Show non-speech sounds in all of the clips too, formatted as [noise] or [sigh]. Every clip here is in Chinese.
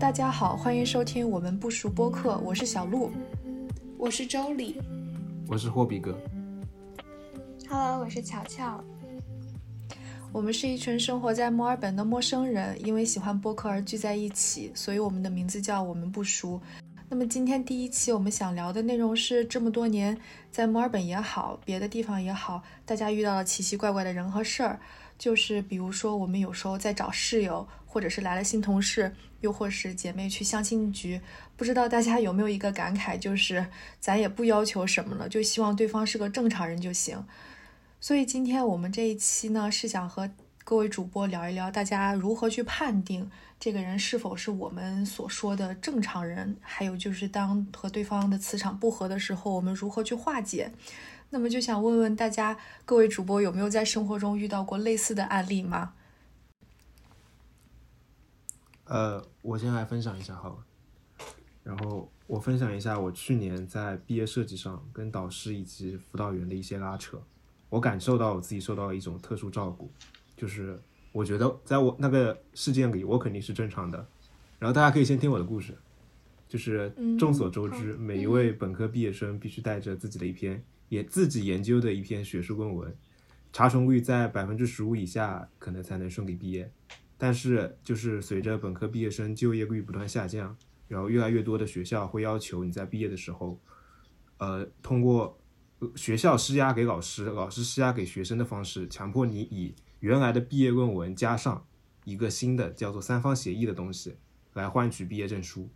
大家好，欢迎收听我们不熟播客，我是小鹿，我是周礼，我是霍比哥。Hello，我是乔乔。我们是一群生活在墨尔本的陌生人，因为喜欢播客而聚在一起，所以我们的名字叫我们不熟。那么今天第一期我们想聊的内容是这么多年在墨尔本也好，别的地方也好，大家遇到了奇奇怪怪的人和事儿，就是比如说我们有时候在找室友，或者是来了新同事。又或是姐妹去相亲局，不知道大家有没有一个感慨，就是咱也不要求什么了，就希望对方是个正常人就行。所以今天我们这一期呢，是想和各位主播聊一聊，大家如何去判定这个人是否是我们所说的正常人，还有就是当和对方的磁场不合的时候，我们如何去化解。那么就想问问大家，各位主播有没有在生活中遇到过类似的案例吗？呃，我先来分享一下好了。然后我分享一下我去年在毕业设计上跟导师以及辅导员的一些拉扯。我感受到我自己受到了一种特殊照顾，就是我觉得在我那个事件里，我肯定是正常的。然后大家可以先听我的故事。就是众所周知，每一位本科毕业生必须带着自己的一篇也自己研究的一篇学术论文，查重率在百分之十五以下，可能才能顺利毕业。但是，就是随着本科毕业生就业率不断下降，然后越来越多的学校会要求你在毕业的时候，呃，通过学校施压给老师，老师施压给学生的方式，强迫你以原来的毕业论文加上一个新的叫做三方协议的东西来换取毕业证书。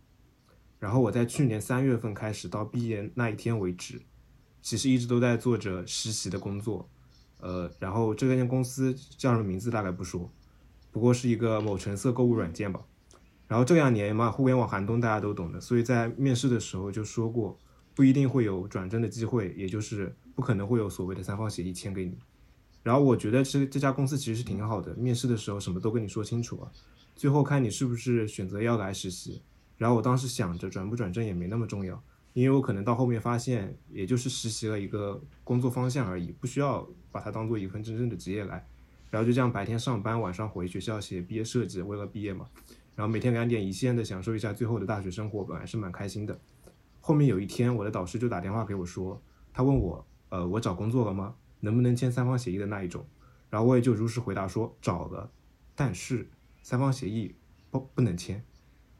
然后我在去年三月份开始到毕业那一天为止，其实一直都在做着实习的工作，呃，然后这间公司叫什么名字大概不说。不过是一个某橙色购物软件吧，然后这两年嘛，互联网寒冬大家都懂的，所以在面试的时候就说过，不一定会有转正的机会，也就是不可能会有所谓的三方协议签给你。然后我觉得这这家公司其实是挺好的，面试的时候什么都跟你说清楚啊，最后看你是不是选择要来实习。然后我当时想着转不转正也没那么重要，因为我可能到后面发现，也就是实习了一个工作方向而已，不需要把它当做一份真正的职业来。然后就这样白天上班，晚上回学校写毕业设计，为了毕业嘛。然后每天两点一线的享受一下最后的大学生活，本来是蛮开心的。后面有一天，我的导师就打电话给我说，他问我，呃，我找工作了吗？能不能签三方协议的那一种？然后我也就如实回答说找了，但是三方协议不不能签。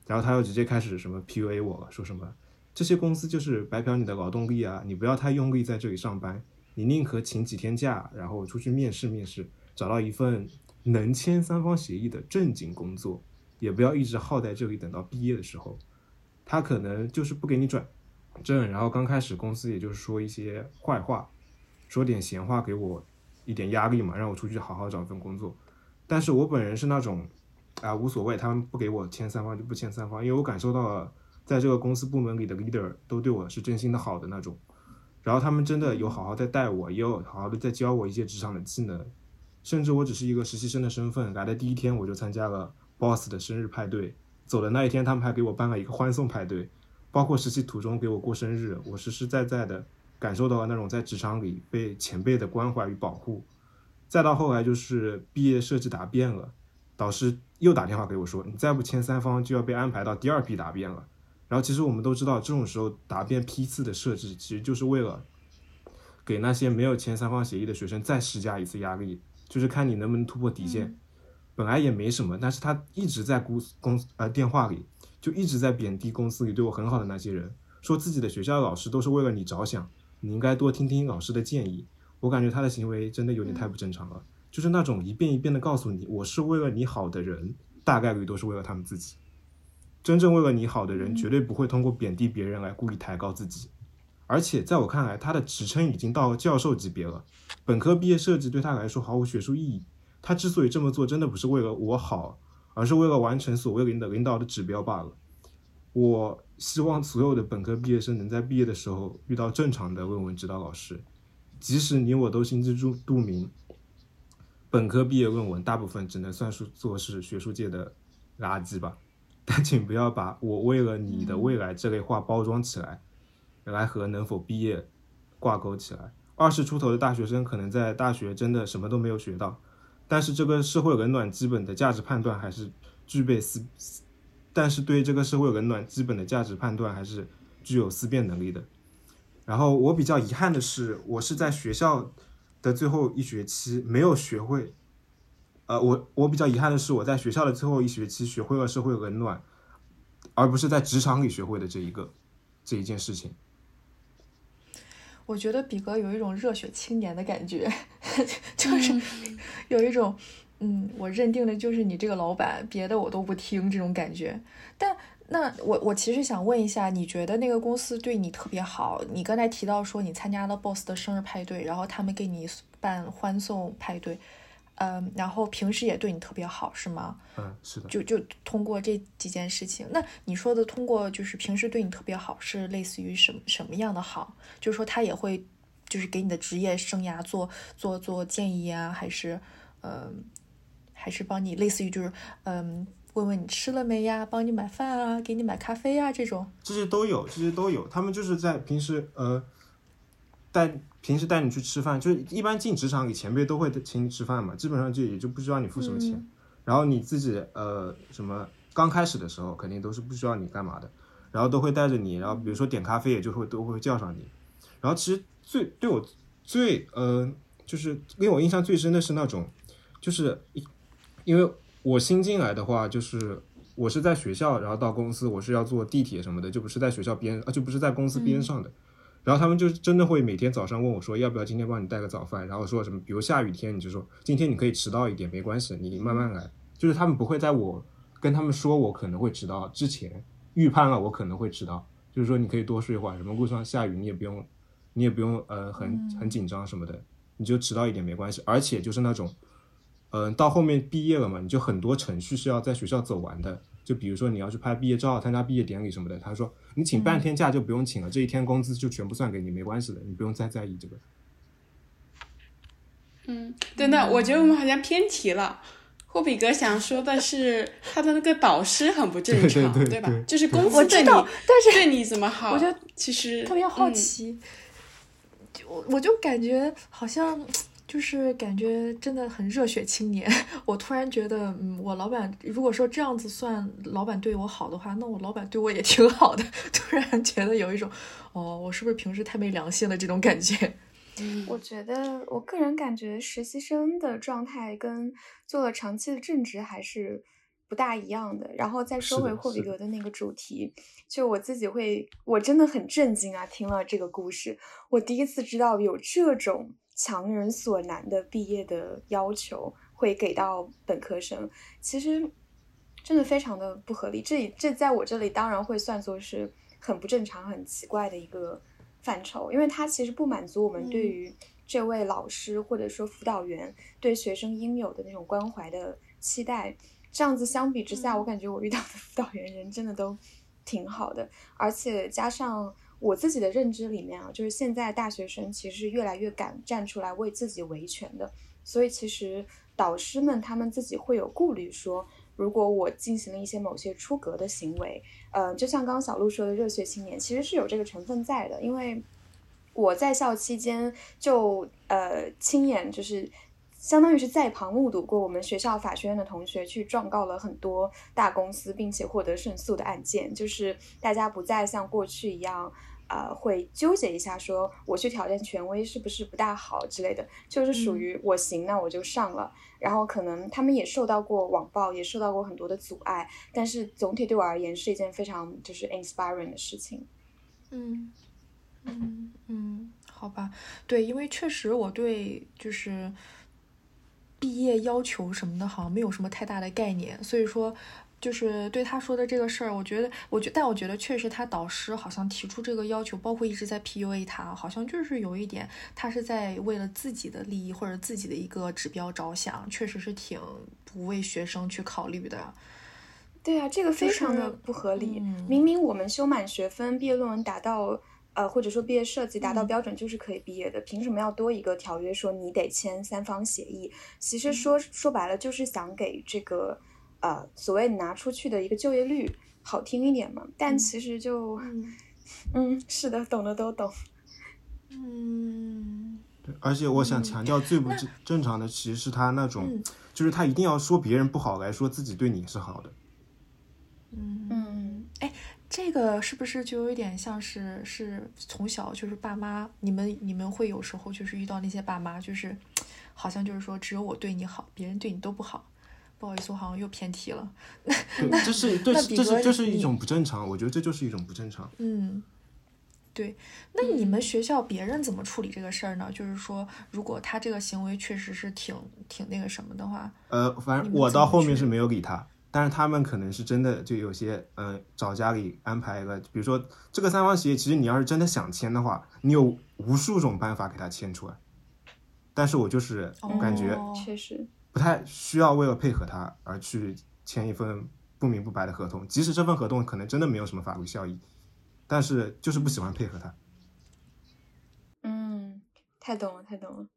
然后他又直接开始什么 PUA 我了，说什么这些公司就是白嫖你的劳动力啊，你不要太用力在这里上班，你宁可请几天假，然后出去面试面试。找到一份能签三方协议的正经工作，也不要一直耗在这里，等到毕业的时候，他可能就是不给你转正，然后刚开始公司也就是说一些坏话，说点闲话给我一点压力嘛，让我出去好好找份工作。但是我本人是那种啊无所谓，他们不给我签三方就不签三方，因为我感受到了在这个公司部门里的 leader 都对我是真心的好的那种，然后他们真的有好好在带我，也有好好的在教我一些职场的技能。甚至我只是一个实习生的身份，来的第一天我就参加了 boss 的生日派对，走的那一天他们还给我办了一个欢送派对，包括实习途中给我过生日，我实实在在的感受到了那种在职场里被前辈的关怀与保护。再到后来就是毕业设计答辩了，导师又打电话给我说，你再不签三方就要被安排到第二批答辩了。然后其实我们都知道，这种时候答辩批次的设置其实就是为了给那些没有签三方协议的学生再施加一次压力。就是看你能不能突破底线，本来也没什么，但是他一直在公公呃电话里就一直在贬低公司里对我很好的那些人，说自己的学校老师都是为了你着想，你应该多听听老师的建议。我感觉他的行为真的有点太不正常了，就是那种一遍一遍的告诉你我是为了你好的人，大概率都是为了他们自己。真正为了你好的人，绝对不会通过贬低别人来故意抬高自己。而且在我看来，他的职称已经到教授级别了。本科毕业设计对他来说毫无学术意义。他之所以这么做，真的不是为了我好，而是为了完成所谓领导领导的指标罢了。我希望所有的本科毕业生能在毕业的时候遇到正常的论文指导老师，即使你我都心知肚肚明，本科毕业论文大部分只能算是做是学术界的垃圾吧。但请不要把我为了你的未来这类话包装起来。来和能否毕业挂钩起来。二十出头的大学生可能在大学真的什么都没有学到，但是这个社会冷暖基本的价值判断还是具备思但是对这个社会冷暖基本的价值判断还是具有思辨能力的。然后我比较遗憾的是，我是在学校的最后一学期没有学会，呃，我我比较遗憾的是，我在学校的最后一学期学会了社会冷暖，而不是在职场里学会的这一个这一件事情。我觉得比格有一种热血青年的感觉，[laughs] 就是有一种，嗯，我认定的就是你这个老板，别的我都不听这种感觉。但那我我其实想问一下，你觉得那个公司对你特别好？你刚才提到说你参加了 boss 的生日派对，然后他们给你办欢送派对。嗯，然后平时也对你特别好，是吗？嗯，是的。就就通过这几件事情，那你说的通过就是平时对你特别好，是类似于什么什么样的好？就是说他也会就是给你的职业生涯做做做建议啊，还是嗯，还是帮你类似于就是嗯，问问你吃了没呀，帮你买饭啊，给你买咖啡啊这种？这些都有，这些都有。他们就是在平时呃带。平时带你去吃饭，就是一般进职场给前辈都会请你吃饭嘛，基本上就也就不需要你付什么钱。然后你自己呃什么刚开始的时候肯定都是不需要你干嘛的，然后都会带着你，然后比如说点咖啡也就会都会叫上你。然后其实最对我最呃就是给我印象最深的是那种，就是因为我新进来的话，就是我是在学校，然后到公司我是要坐地铁什么的，就不是在学校边啊就不是在公司边上的。然后他们就真的会每天早上问我说，要不要今天帮你带个早饭？然后说什么，比如下雨天，你就说今天你可以迟到一点，没关系，你慢慢来。就是他们不会在我跟他们说我可能会迟到之前预判了我可能会迟到，就是说你可以多睡一会儿，什么路上下雨你也不用，你也不用呃很很紧张什么的，你就迟到一点没关系。而且就是那种，嗯，到后面毕业了嘛，你就很多程序是要在学校走完的。就比如说你要去拍毕业照、参加毕业典礼什么的，他说你请半天假就不用请了，这一天工资就全部算给你，没关系的，你不用再在意这个。嗯，等等，我觉得我们好像偏题了。霍比格想说的是他的那个导师很不正常，对吧？就是公司对你，但是对你怎么好？我觉得其实特别好奇，就我就感觉好像。就是感觉真的很热血青年。[laughs] 我突然觉得，嗯，我老板如果说这样子算老板对我好的话，那我老板对我也挺好的。[laughs] 突然觉得有一种，哦，我是不是平时太没良心了这种感觉？我觉得我个人感觉实习生的状态跟做了长期的正职还是不大一样的。然后再说回霍比格的那个主题，就我自己会，我真的很震惊啊！听了这个故事，我第一次知道有这种。强人所难的毕业的要求会给到本科生，其实真的非常的不合理。这这在我这里当然会算作是很不正常、很奇怪的一个范畴，因为它其实不满足我们对于这位老师或者说辅导员对学生应有的那种关怀的期待。这样子相比之下，我感觉我遇到的辅导员人真的都挺好的，而且加上。我自己的认知里面啊，就是现在大学生其实是越来越敢站出来为自己维权的，所以其实导师们他们自己会有顾虑，说如果我进行了一些某些出格的行为，呃，就像刚刚小鹿说的热血青年，其实是有这个成分在的，因为我在校期间就呃亲眼就是。相当于是在旁目睹过我们学校法学院的同学去状告了很多大公司，并且获得胜诉的案件，就是大家不再像过去一样，呃，会纠结一下说我去挑战权威是不是不大好之类的，就是属于我行那我就上了。然后可能他们也受到过网暴，也受到过很多的阻碍，但是总体对我而言是一件非常就是 inspiring 的事情。嗯嗯嗯，好吧，对，因为确实我对就是。毕业要求什么的，好像没有什么太大的概念，所以说，就是对他说的这个事儿，我觉得，我觉，但我觉得确实他导师好像提出这个要求，包括一直在 PUA 他，好像就是有一点，他是在为了自己的利益或者自己的一个指标着想，确实是挺不为学生去考虑的。对啊，这个非常的不合理。明明我们修满学分，毕业论文达到。呃，或者说毕业设计达到标准就是可以毕业的，凭什么要多一个条约说你得签三方协议？其实说说白了就是想给这个呃所谓拿出去的一个就业率好听一点嘛。但其实就嗯，是的，懂的都懂。嗯，对，而且我想强调最不正正常的其实是他那种，就是他一定要说别人不好来说自己对你是好的。嗯嗯，哎，这个是不是就有点像是是从小就是爸妈，你们你们会有时候就是遇到那些爸妈，就是好像就是说只有我对你好，别人对你都不好。不好意思，我好像又偏题了。[laughs] 那这是这是这是这是一种不正常，我觉得这就是一种不正常。嗯，对。那你们学校别人怎么处理这个事儿呢？就是说，如果他这个行为确实是挺挺那个什么的话，呃，反正我到后面是没有理他。但是他们可能是真的，就有些嗯，找家里安排一个，比如说这个三方协议，其实你要是真的想签的话，你有无数种办法给他签出来。但是我就是感觉确实不太需要为了配合他而去签一份不明不白的合同，即使这份合同可能真的没有什么法律效益，但是就是不喜欢配合他。嗯，太懂了，太懂了。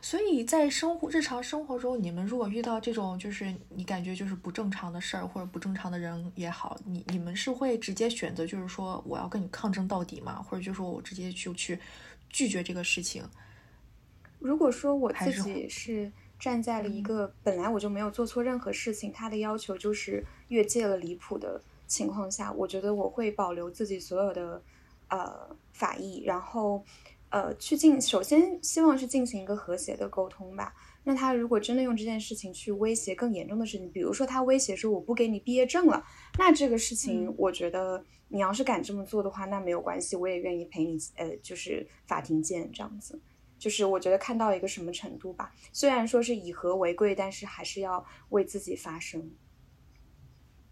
所以在生活日常生活中，你们如果遇到这种就是你感觉就是不正常的事儿或者不正常的人也好，你你们是会直接选择就是说我要跟你抗争到底吗？或者就说我直接就去拒绝这个事情？如果说我自己是站在了一个本来我就没有做错任何事情，他的要求就是越界了离谱的情况下，我觉得我会保留自己所有的呃法益，然后。呃，去进首先希望是进行一个和谐的沟通吧。那他如果真的用这件事情去威胁更严重的事情，比如说他威胁说我不给你毕业证了，那这个事情我觉得你要是敢这么做的话，那没有关系，我也愿意陪你，呃，就是法庭见这样子。就是我觉得看到一个什么程度吧，虽然说是以和为贵，但是还是要为自己发声。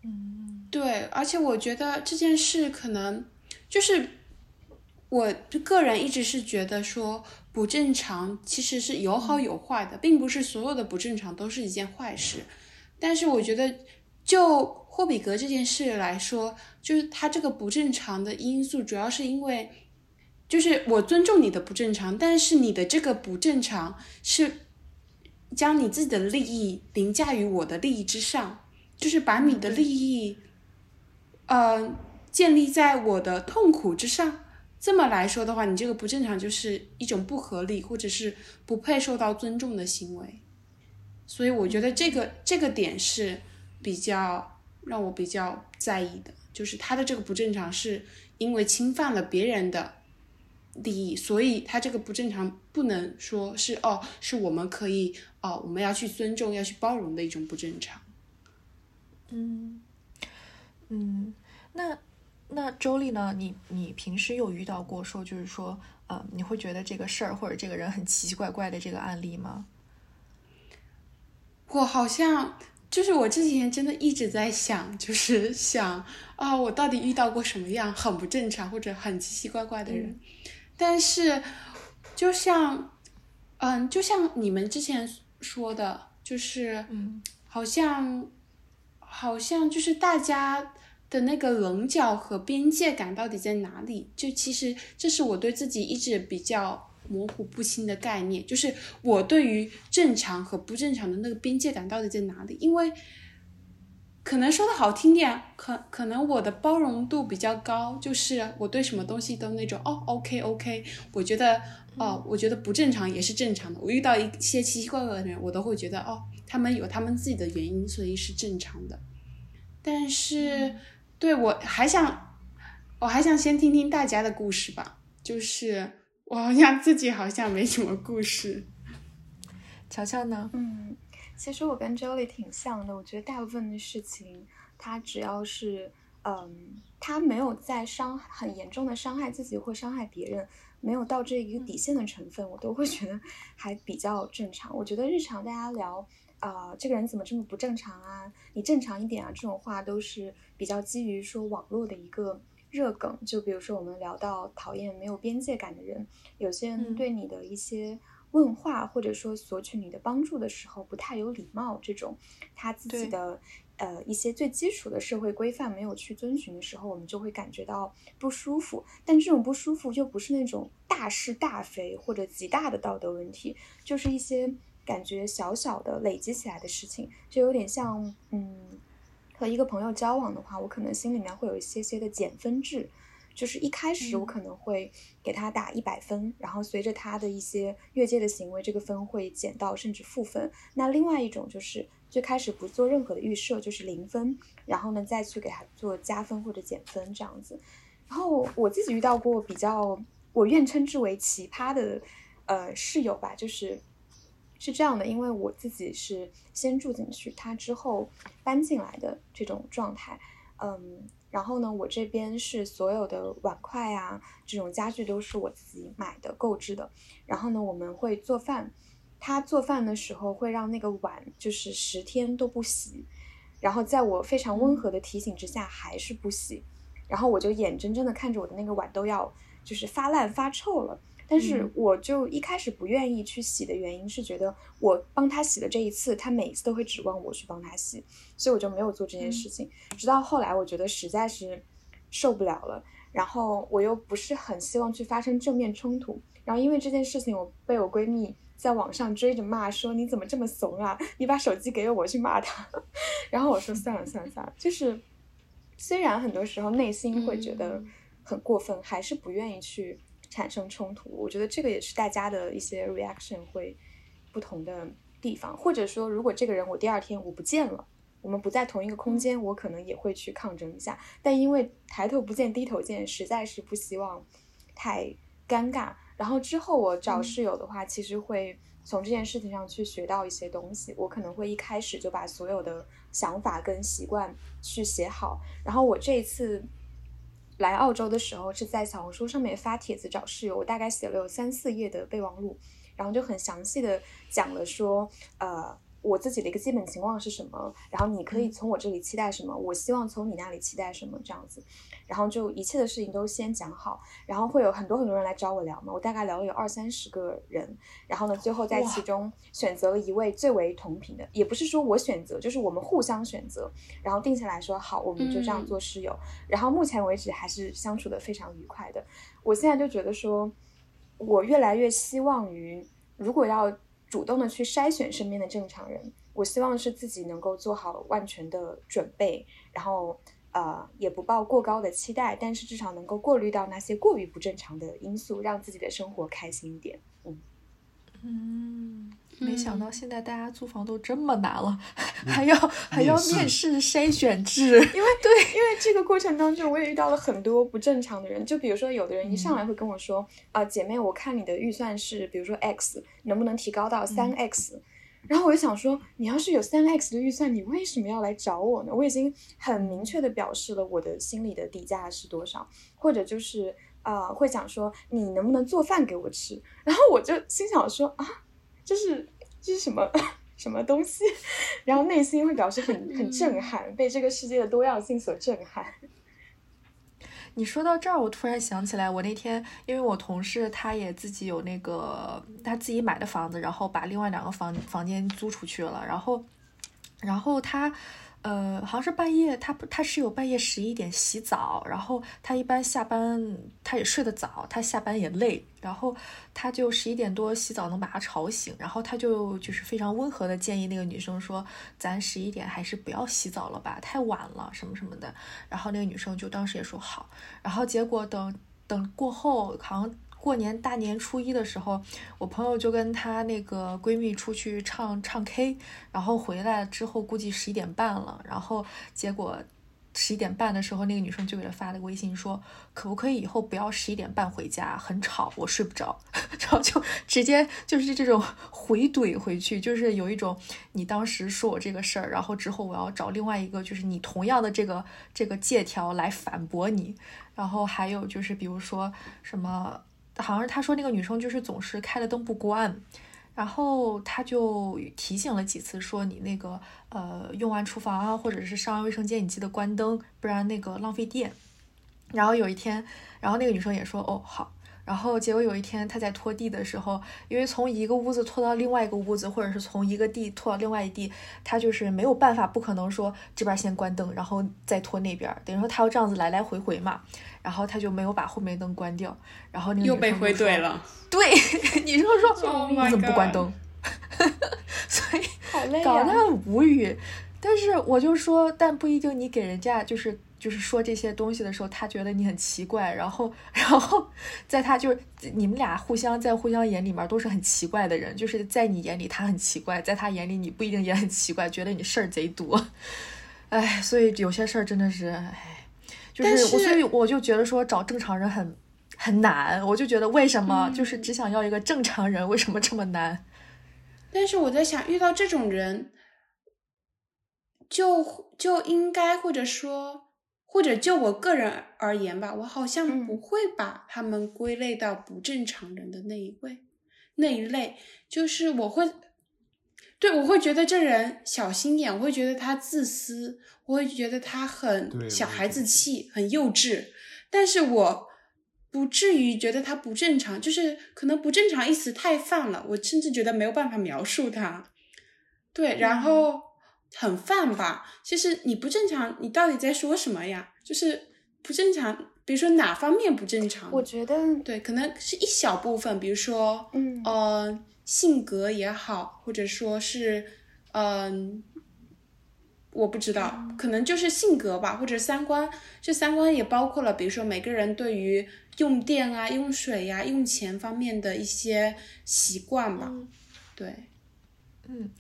嗯，对，而且我觉得这件事可能就是。我个人一直是觉得说不正常其实是有好有坏的，并不是所有的不正常都是一件坏事。但是我觉得就霍比格这件事来说，就是他这个不正常的因素，主要是因为就是我尊重你的不正常，但是你的这个不正常是将你自己的利益凌驾于我的利益之上，就是把你的利益呃建立在我的痛苦之上。这么来说的话，你这个不正常就是一种不合理或者是不配受到尊重的行为，所以我觉得这个这个点是比较让我比较在意的，就是他的这个不正常是因为侵犯了别人的利益，所以他这个不正常不能说是哦，是我们可以哦，我们要去尊重、要去包容的一种不正常。嗯嗯，那。那周丽呢？你你平时有遇到过说，就是说，呃，你会觉得这个事儿或者这个人很奇奇怪怪的这个案例吗？我好像就是我这几天真的一直在想，就是想啊，我到底遇到过什么样很不正常或者很奇奇怪怪的人？但是，就像，嗯，就像你们之前说的，就是，嗯，好像，好像就是大家。的那个棱角和边界感到底在哪里？就其实这是我对自己一直比较模糊不清的概念，就是我对于正常和不正常的那个边界感到底在哪里？因为可能说的好听点，可可能我的包容度比较高，就是我对什么东西都那种哦，OK OK，我觉得哦，我觉得不正常也是正常的。我遇到一些奇奇怪怪的人，我都会觉得哦，他们有他们自己的原因，所以是正常的。但是。对，我还想，我还想先听听大家的故事吧。就是我好像自己好像没什么故事。乔乔呢？嗯，其实我跟 Jolie 挺像的。我觉得大部分的事情，他只要是，嗯，他没有在伤很严重的伤害自己或伤害别人，没有到这一个底线的成分，我都会觉得 [laughs] 还比较正常。我觉得日常大家聊。啊，这个人怎么这么不正常啊？你正常一点啊！这种话都是比较基于说网络的一个热梗。就比如说我们聊到讨厌没有边界感的人，有些人对你的一些问话或者说索取你的帮助的时候不太有礼貌，这种他自己的呃一些最基础的社会规范没有去遵循的时候，我们就会感觉到不舒服。但这种不舒服又不是那种大是大非或者极大的道德问题，就是一些。感觉小小的累积起来的事情，就有点像，嗯，和一个朋友交往的话，我可能心里面会有一些些的减分制，就是一开始我可能会给他打一百分，然后随着他的一些越界的行为，这个分会减到甚至负分。那另外一种就是最开始不做任何的预设，就是零分，然后呢再去给他做加分或者减分这样子。然后我自己遇到过比较我愿称之为奇葩的呃室友吧，就是是这样的，因为我自己是先住进去，他之后搬进来的这种状态，嗯。然后呢，我这边是所有的碗筷啊，这种家具都是我自己买的购置的。然后呢，我们会做饭，他做饭的时候会让那个碗就是十天都不洗，然后在我非常温和的提醒之下还是不洗，然后我就眼睁睁的看着我的那个碗都要就是发烂发臭了。但是我就一开始不愿意去洗的原因是觉得我帮他洗的这一次，他每一次都会指望我去帮他洗，所以我就没有做这件事情。直到后来，我觉得实在是受不了了，然后我又不是很希望去发生正面冲突，然后因为这件事情，我被我闺蜜在网上追着骂，说你怎么这么怂啊？你把手机给我去骂他。[laughs] 然后我说算了算了算了，就是虽然很多时候内心会觉得很过分，还是不愿意去。产生冲突，我觉得这个也是大家的一些 reaction 会不同的地方，或者说，如果这个人我第二天我不见了，我们不在同一个空间，我可能也会去抗争一下。但因为抬头不见低头见，实在是不希望太尴尬。然后之后我找室友的话，其实会从这件事情上去学到一些东西。我可能会一开始就把所有的想法跟习惯去写好。然后我这一次。来澳洲的时候是在小红书上面发帖子找室友，我大概写了有三四页的备忘录，然后就很详细的讲了说，呃。我自己的一个基本情况是什么？然后你可以从我这里期待什么？我希望从你那里期待什么？这样子，然后就一切的事情都先讲好，然后会有很多很多人来找我聊嘛。我大概聊了有二三十个人，然后呢，最后在其中选择了一位最为同频的，也不是说我选择，就是我们互相选择，然后定下来说好，我们就这样做室友。然后目前为止还是相处的非常愉快的。我现在就觉得说，我越来越希望于，如果要。主动的去筛选身边的正常人，我希望是自己能够做好万全的准备，然后呃也不抱过高的期待，但是至少能够过滤到那些过于不正常的因素，让自己的生活开心一点。嗯嗯。没想到现在大家租房都这么难了，[laughs] 还要还要面试筛选制。因为 [laughs] 对，因为这个过程当中我也遇到了很多不正常的人。就比如说，有的人一上来会跟我说：“啊，姐妹，我看你的预算是，比如说 X，能不能提高到三 X？” 然后我就想说：“你要是有三 X 的预算，你为什么要来找我呢？我已经很明确的表示了我的心里的底价是多少，或者就是啊，会讲说你能不能做饭给我吃？”然后我就心想说：“啊。”这是这是什么 [laughs] 什么东西？[laughs] 然后内心会表示很很震撼，被这个世界的多样性所震撼。[laughs] 你说到这儿，我突然想起来，我那天因为我同事他也自己有那个他自己买的房子，然后把另外两个房房间租出去了，然后然后他。呃，好像是半夜，他他室友半夜十一点洗澡，然后他一般下班他也睡得早，他下班也累，然后他就十一点多洗澡能把他吵醒，然后他就就是非常温和的建议那个女生说，咱十一点还是不要洗澡了吧，太晚了什么什么的，然后那个女生就当时也说好，然后结果等等过后好像。过年大年初一的时候，我朋友就跟她那个闺蜜出去唱唱 K，然后回来之后估计十一点半了，然后结果十一点半的时候，那个女生就给他发了个微信说，可不可以以后不要十一点半回家，很吵，我睡不着，[laughs] 然后就直接就是这种回怼回去，就是有一种你当时说我这个事儿，然后之后我要找另外一个就是你同样的这个这个借条来反驳你，然后还有就是比如说什么。好像他说那个女生就是总是开了灯不关，然后他就提醒了几次，说你那个呃用完厨房啊或者是上完卫生间，你记得关灯，不然那个浪费电。然后有一天，然后那个女生也说哦好。然后结果有一天他在拖地的时候，因为从一个屋子拖到另外一个屋子，或者是从一个地拖到另外一地，他就是没有办法，不可能说这边先关灯，然后再拖那边，等于说他要这样子来来回回嘛。然后他就没有把后面灯关掉，然后那个又被回怼了。对，[laughs] 女生说你怎么不关灯？[laughs] 所以搞得很无语。但是我就说，但不一定你给人家就是就是说这些东西的时候，他觉得你很奇怪，然后，然后在他就是你们俩互相在互相眼里面都是很奇怪的人，就是在你眼里他很奇怪，在他眼里你不一定也很奇怪，觉得你事儿贼多，哎，所以有些事儿真的是，哎，就是我所以我就觉得说找正常人很很难，我就觉得为什么就是只想要一个正常人，为什么这么难？[laughs] 但是我在想，遇到这种人，就就应该或者说。或者就我个人而言吧，我好像不会把他们归类到不正常人的那一位，那一类。就是我会，对我会觉得这人小心眼，我会觉得他自私，我会觉得他很小孩子气，很幼稚。但是我不至于觉得他不正常，就是可能不正常一词太泛了，我甚至觉得没有办法描述他。对，然后。很泛吧？其实你不正常，你到底在说什么呀？就是不正常，比如说哪方面不正常？我觉得对，可能是一小部分，比如说，嗯，呃，性格也好，或者说是，嗯，我不知道，可能就是性格吧，或者三观。这三观也包括了，比如说每个人对于用电啊、用水呀、用钱方面的一些习惯吧。对，嗯。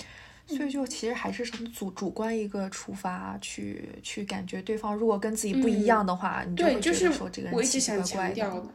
所以就其实还是从主主观一个出发去去感觉对方如果跟自己不一样的话，你就会觉得说这个人奇奇怪怪的。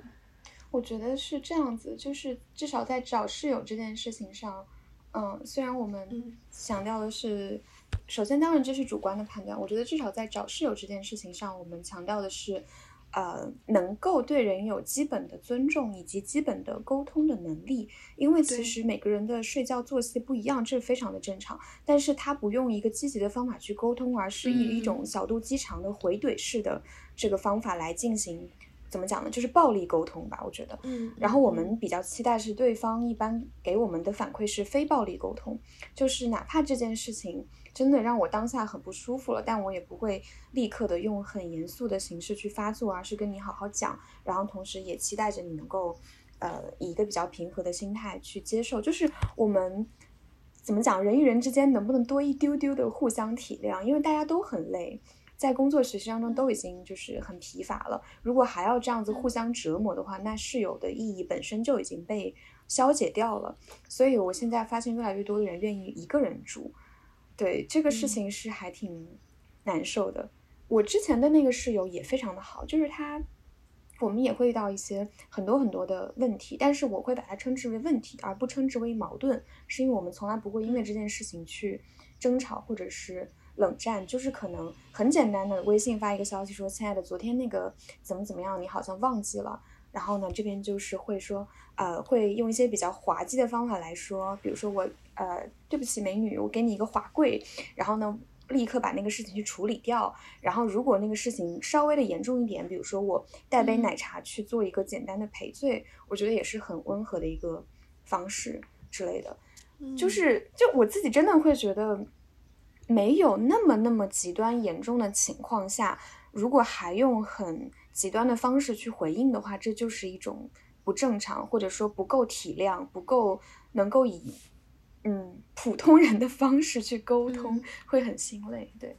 我觉得是这样子，就是至少在找室友这件事情上，嗯，虽然我们强调的是，首先当然这是主观的判断，我觉得至少在找室友这件事情上，我们强调的是。呃，能够对人有基本的尊重以及基本的沟通的能力，因为其实每个人的睡觉作息不一样，这非常的正常。但是他不用一个积极的方法去沟通，而是以一种小肚鸡肠的回怼式的这个方法来进行，怎么讲呢？就是暴力沟通吧，我觉得。嗯。然后我们比较期待是对方一般给我们的反馈是非暴力沟通，就是哪怕这件事情。真的让我当下很不舒服了，但我也不会立刻的用很严肃的形式去发作，而是跟你好好讲，然后同时也期待着你能够，呃，以一个比较平和的心态去接受。就是我们怎么讲，人与人之间能不能多一丢丢的互相体谅？因为大家都很累，在工作实习当中都已经就是很疲乏了，如果还要这样子互相折磨的话，那室友的意义本身就已经被消解掉了。所以我现在发现越来越多的人愿意一个人住。对这个事情是还挺难受的。我之前的那个室友也非常的好，就是他，我们也会遇到一些很多很多的问题，但是我会把它称之为问题，而不称之为矛盾，是因为我们从来不会因为这件事情去争吵或者是冷战，就是可能很简单的微信发一个消息说：“亲爱的，昨天那个怎么怎么样，你好像忘记了。”然后呢，这边就是会说，呃，会用一些比较滑稽的方法来说，比如说我，呃，对不起，美女，我给你一个华贵，然后呢，立刻把那个事情去处理掉。然后如果那个事情稍微的严重一点，比如说我带杯奶茶去做一个简单的赔罪，我觉得也是很温和的一个方式之类的。就是，就我自己真的会觉得，没有那么那么极端严重的情况下，如果还用很。极端的方式去回应的话，这就是一种不正常，或者说不够体谅，不够能够以嗯普通人的方式去沟通，会很心累。对，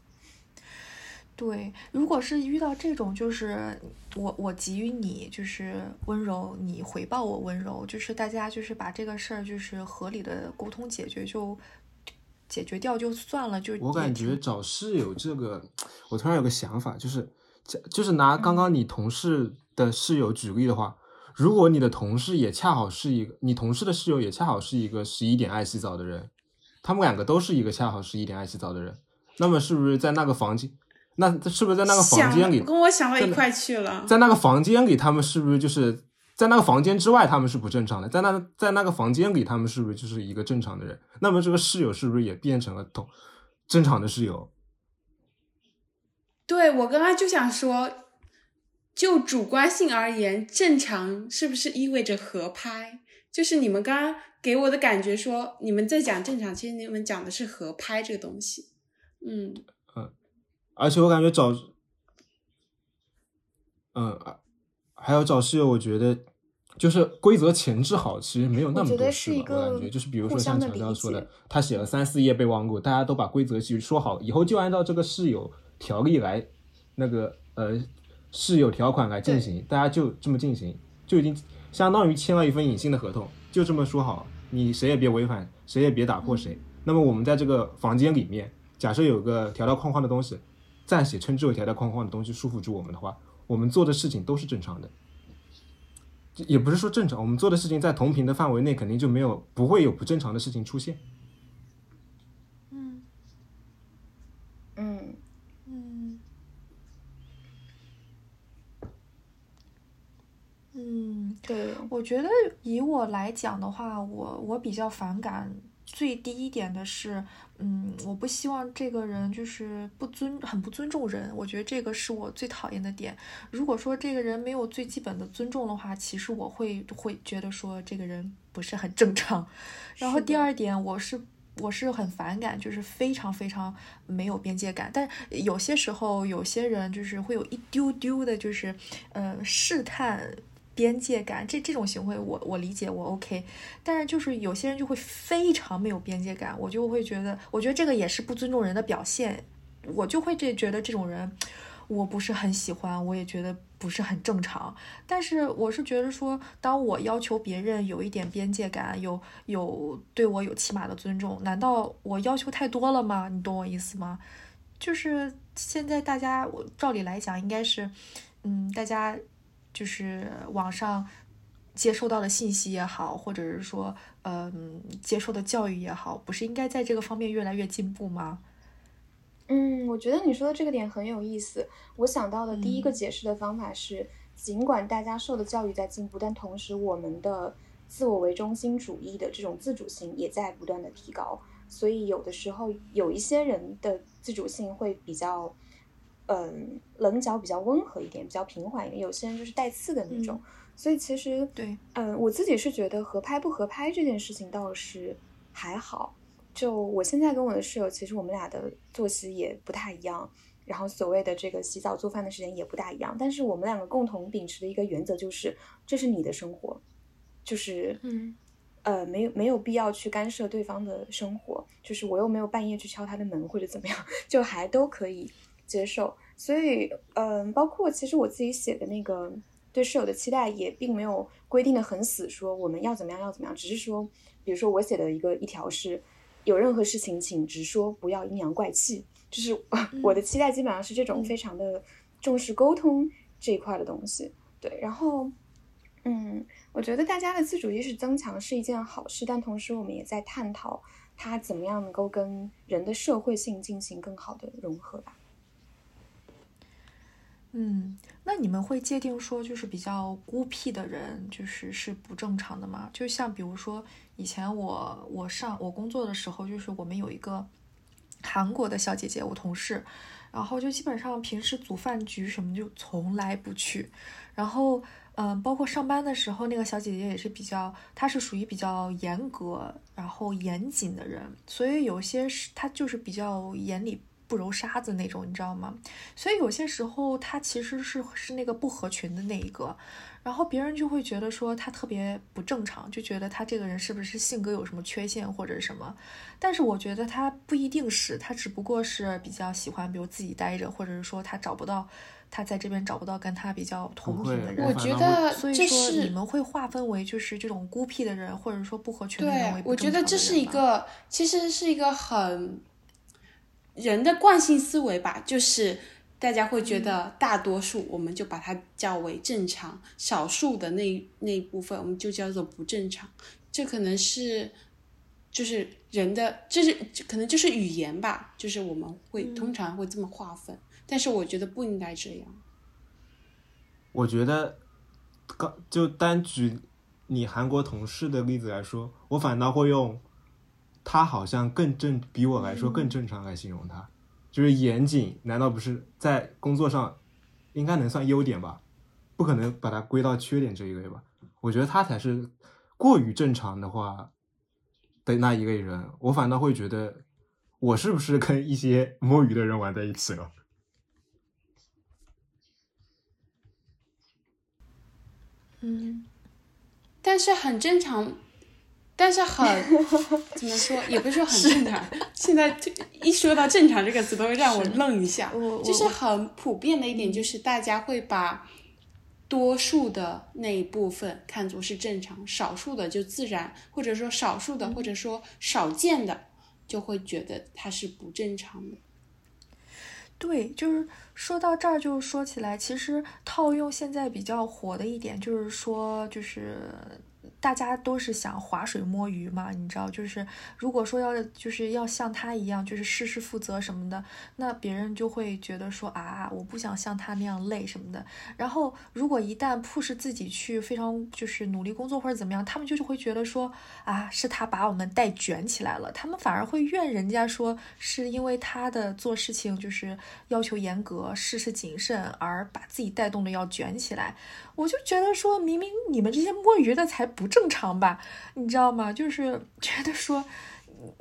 对，如果是遇到这种，就是我我给予你就是温柔，你回报我温柔，就是大家就是把这个事儿就是合理的沟通解决，就解决掉就算了。就我感觉找室友这个，我突然有个想法，就是。就是拿刚刚你同事的室友举例的话，如果你的同事也恰好是一个，你同事的室友也恰好是一个十一点爱洗澡的人，他们两个都是一个恰好十一点爱洗澡的人，那么是不是在那个房间，那是不是在那个房间里跟我想到一块去了？在那个房间里，他们是不是就是在那个房间之外，他们是不正常的？在那在那个房间里，他们是不是就是一个正常的人？那么这个室友是不是也变成了同正常的室友？对我刚刚就想说，就主观性而言，正常是不是意味着合拍？就是你们刚刚给我的感觉说，你们在讲正常，其实你们讲的是合拍这个东西。嗯嗯，而且我感觉找，嗯，还有找室友，我觉得就是规则前置好，其实没有那么多事。我感觉就是比如说像强调说的，他写了三四页备忘录，大家都把规则其实说好，以后就按照这个室友。条例来，那个呃是有条款来进行，大家就这么进行，就已经相当于签了一份隐性的合同，就这么说好，你谁也别违反，谁也别打破谁。那么我们在这个房间里面，假设有个条条框框的东西，暂且称之为条条框框的东西束缚住我们的话，我们做的事情都是正常的。也不是说正常，我们做的事情在同频的范围内，肯定就没有不会有不正常的事情出现。嗯嗯嗯嗯，对，我觉得以我来讲的话，我我比较反感最低一点的是，嗯，我不希望这个人就是不尊，很不尊重人。我觉得这个是我最讨厌的点。如果说这个人没有最基本的尊重的话，其实我会会觉得说这个人不是很正常。然后第二点，我是我是很反感，就是非常非常没有边界感。但有些时候，有些人就是会有一丢丢的，就是呃试探边界感。这这种行为我我理解我 OK，但是就是有些人就会非常没有边界感，我就会觉得，我觉得这个也是不尊重人的表现。我就会这觉得这种人，我不是很喜欢，我也觉得不是很正常。但是我是觉得说，当我要求别人有一点边界感，有有对我有起码的尊重，难道我要求太多了吗？你懂我意思吗？就是现在大家，我照理来讲应该是，嗯，大家就是网上接收到的信息也好，或者是说，嗯，接受的教育也好，不是应该在这个方面越来越进步吗？嗯，我觉得你说的这个点很有意思。我想到的第一个嗯解释的方法是，尽管大家受的教育在进步，但同时我们的自我为中心主义的这种自主性也在不断的提高。所以有的时候有一些人的自主性会比较，嗯，棱角比较温和一点，比较平缓一点；有些人就是带刺的那种。所以其实，对，嗯，我自己是觉得合拍不合拍这件事情倒是还好。就我现在跟我的室友，其实我们俩的作息也不太一样，然后所谓的这个洗澡做饭的时间也不大一样。但是我们两个共同秉持的一个原则就是，这是你的生活，就是嗯呃没有没有必要去干涉对方的生活，就是我又没有半夜去敲他的门或者怎么样，[laughs] 就还都可以接受。所以嗯、包括其实我自己写的那个对室友的期待也并没有规定的很死，说我们要怎么样要怎么样，只是说，比如说我写的一个一条是。有任何事情请直说，不要阴阳怪气。就是 [laughs] 我的期待基本上是这种嗯非常的重视沟通这一块的东西。对，然后，嗯，我觉得大家的自主意识增强是一件好事，但同时我们也在探讨它怎么样能够跟人的社会性进行更好的融合吧。嗯，那你们会界定说，就是比较孤僻的人，就是是不正常的吗？就像比如说，以前我我上我工作的时候，就是我们有一个韩国的小姐姐，我同事，然后就基本上平时组饭局什么就从来不去，然后嗯、包括上班的时候，那个小姐姐也是比较，她是属于比较严格然后严谨的人，所以有些是她就是比较眼里不揉沙子那种，你知道吗？所以有些时候他其实是是那个不合群的那一个，然后别人就会觉得说他特别不正常，就觉得他这个人是不是性格有什么缺陷或者什么。但是我觉得他不一定是，他只不过是比较喜欢，比如自己待着，或者是说他找不到，他在这边找不到跟他比较同频的人。我觉得所以这说你们会划分为就是这种孤僻的人，或者说不合群的人我觉得这是一个，其实是一个很人的惯性思维吧，就是大家会觉得大多数我们就把它叫为正常，少数的那那一部分我们就叫做不正常。这可能是就是人的，这是可能就是语言吧，就是我们会通常会这么划分，但是我觉得不应该这样。我觉得，刚就单举你韩国同事的例子来说，我反倒会用他好像更正，比我来说更正常来形容他，就是严谨，难道不是在工作上应该能算优点吧？不可能把它归到缺点这一类吧？我觉得他才是过于正常的话的那一类人，我反倒会觉得我是不是跟一些摸鱼的人玩在一起了？嗯但是很正常，但是很 [laughs] 怎么说，也不是说很正常。现在就一说到“正常”这个词，都会让我愣一下。就是很普遍的一点，就是大家会把多数的那一部分看作是正常，少数的就自然，或者说少数的，或者说少见的，就会觉得它是不正常的。对，就是说到这儿，就说起来，其实套用现在比较火的一点，就是说，就是。大家都是想划水摸鱼嘛，你知道，就是如果说要就是要像他一样，就是事事负责什么的，那别人就会觉得说啊，我不想像他那样累什么的。然后如果一旦迫使自己去非常就是努力工作或者怎么样，他们就是会觉得说啊，是他把我们带卷起来了，他们反而会怨人家说是因为他的做事情就是要求严格，事事谨慎而把自己带动的要卷起来。我就觉得说，明明你们这些摸鱼的才不正常吧，你知道吗？就是 [laughs] 觉得说，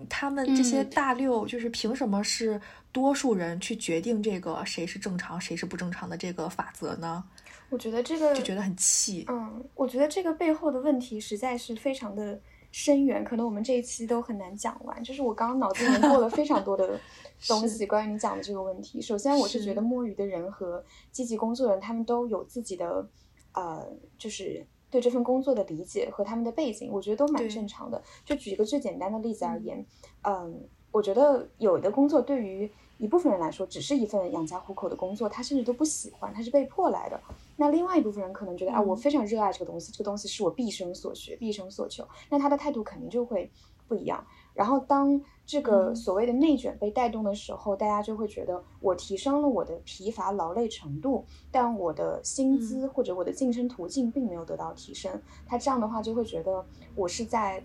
他们这些大六就是凭什么是多数人去决定这个谁是正常谁是不正常的这个法则呢？我觉得这个就觉得很气。嗯，我觉得这个背后的问题实在是非常的深远，可能我们这一期都很难讲完。就是我刚刚脑子里面过了非常多的 [laughs] 东西，关于你讲的这个问题。首先，我是觉得摸鱼的人和积极工作的人，他们都有自己的。呃，就是对这份工作的理解和他们的背景，我觉得都蛮正常的。就举一个最简单的例子而言，嗯，我觉得有的工作对于一部分人来说，只是一份养家糊口的工作，他甚至都不喜欢，他是被迫来的。那另外一部分人可能觉得，啊，我非常热爱这个东西，这个东西是我毕生所学、毕生所求，那他的态度肯定就会不一样。然后当这个所谓的内卷被带动的时候，大家就会觉得我提升了我的疲乏劳累程度，但我的薪资或者我的晋升途径并没有得到提升。他这样的话就会觉得我是在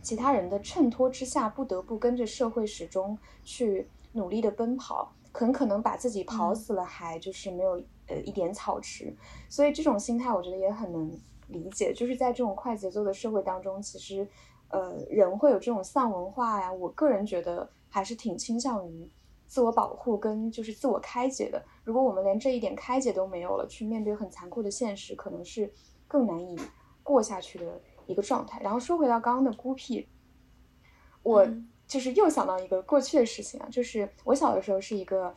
其他人的衬托之下，不得不跟着社会始终去努力的奔跑，很可能把自己跑死了，还就是没有呃一点草吃。所以这种心态我觉得也很能理解，就是在这种快节奏的社会当中，其实。呃，人会有这种丧文化呀。我个人觉得还是挺倾向于自我保护跟就是自我开解的。如果我们连这一点开解都没有了，去面对很残酷的现实，可能是更难以过下去的一个状态。然后说回到刚刚的孤僻，我就是又想到一个过去的事情啊，就是我小的时候是一个。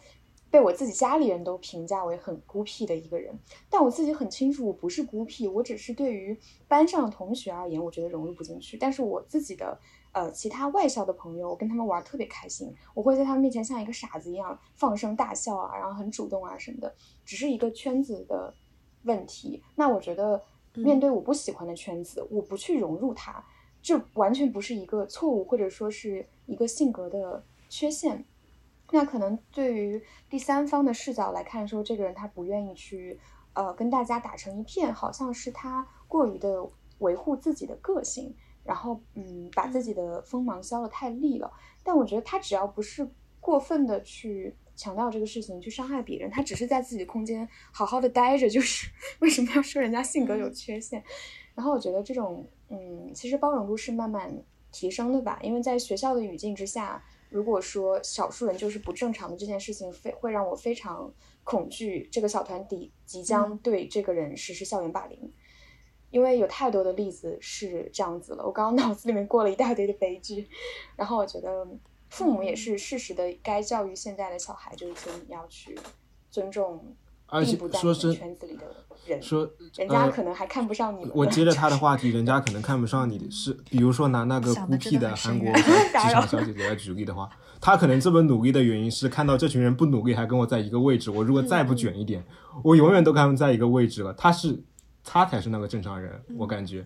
被我自己家里人都评价为很孤僻的一个人，但我自己很清楚我不是孤僻，我只是对于班上的同学而言，我觉得融入不进去。但是我自己的呃其他外校的朋友，我跟他们玩特别开心，我会在他们面前像一个傻子一样放声大笑啊，然后很主动啊什么的，只是一个圈子的问题。那我觉得面对我不喜欢的圈子，我不去融入它，这完全不是一个错误，或者说是一个性格的缺陷。那可能对于第三方的视角来看，说这个人他不愿意去，呃，跟大家打成一片，好像是他过于的维护自己的个性，然后嗯，把自己的锋芒削得太利了。但我觉得他只要不是过分的去强调这个事情，去伤害别人，他只是在自己的空间好好的待着，就是 [laughs] 为什么要说人家性格有缺陷？然后我觉得这种嗯，其实包容度是慢慢提升的吧，因为在学校的语境之下。如果说少数人就是不正常的这件事情，非会让我非常恐惧。这个小团体即将对这个人实施校园霸凌，因为有太多的例子是这样子了。我刚刚脑子里面过了一大堆的悲剧，然后我觉得父母也是适时的该教育现在的小孩，就是说你要去尊重。而且说真，圈子里的人说，人家可能还看不上你。我接着他的 [laughs] 话题，人家可能看不上你是，比如说拿那个孤僻的韩国 [laughs] 职场小姐姐来举例的话，她可能这么努力的原因是看到这群人不努力还跟我在一个位置，我如果再不卷一点，我永远都跟他们在一个位置了。她是，她才是那个正常人，我感觉。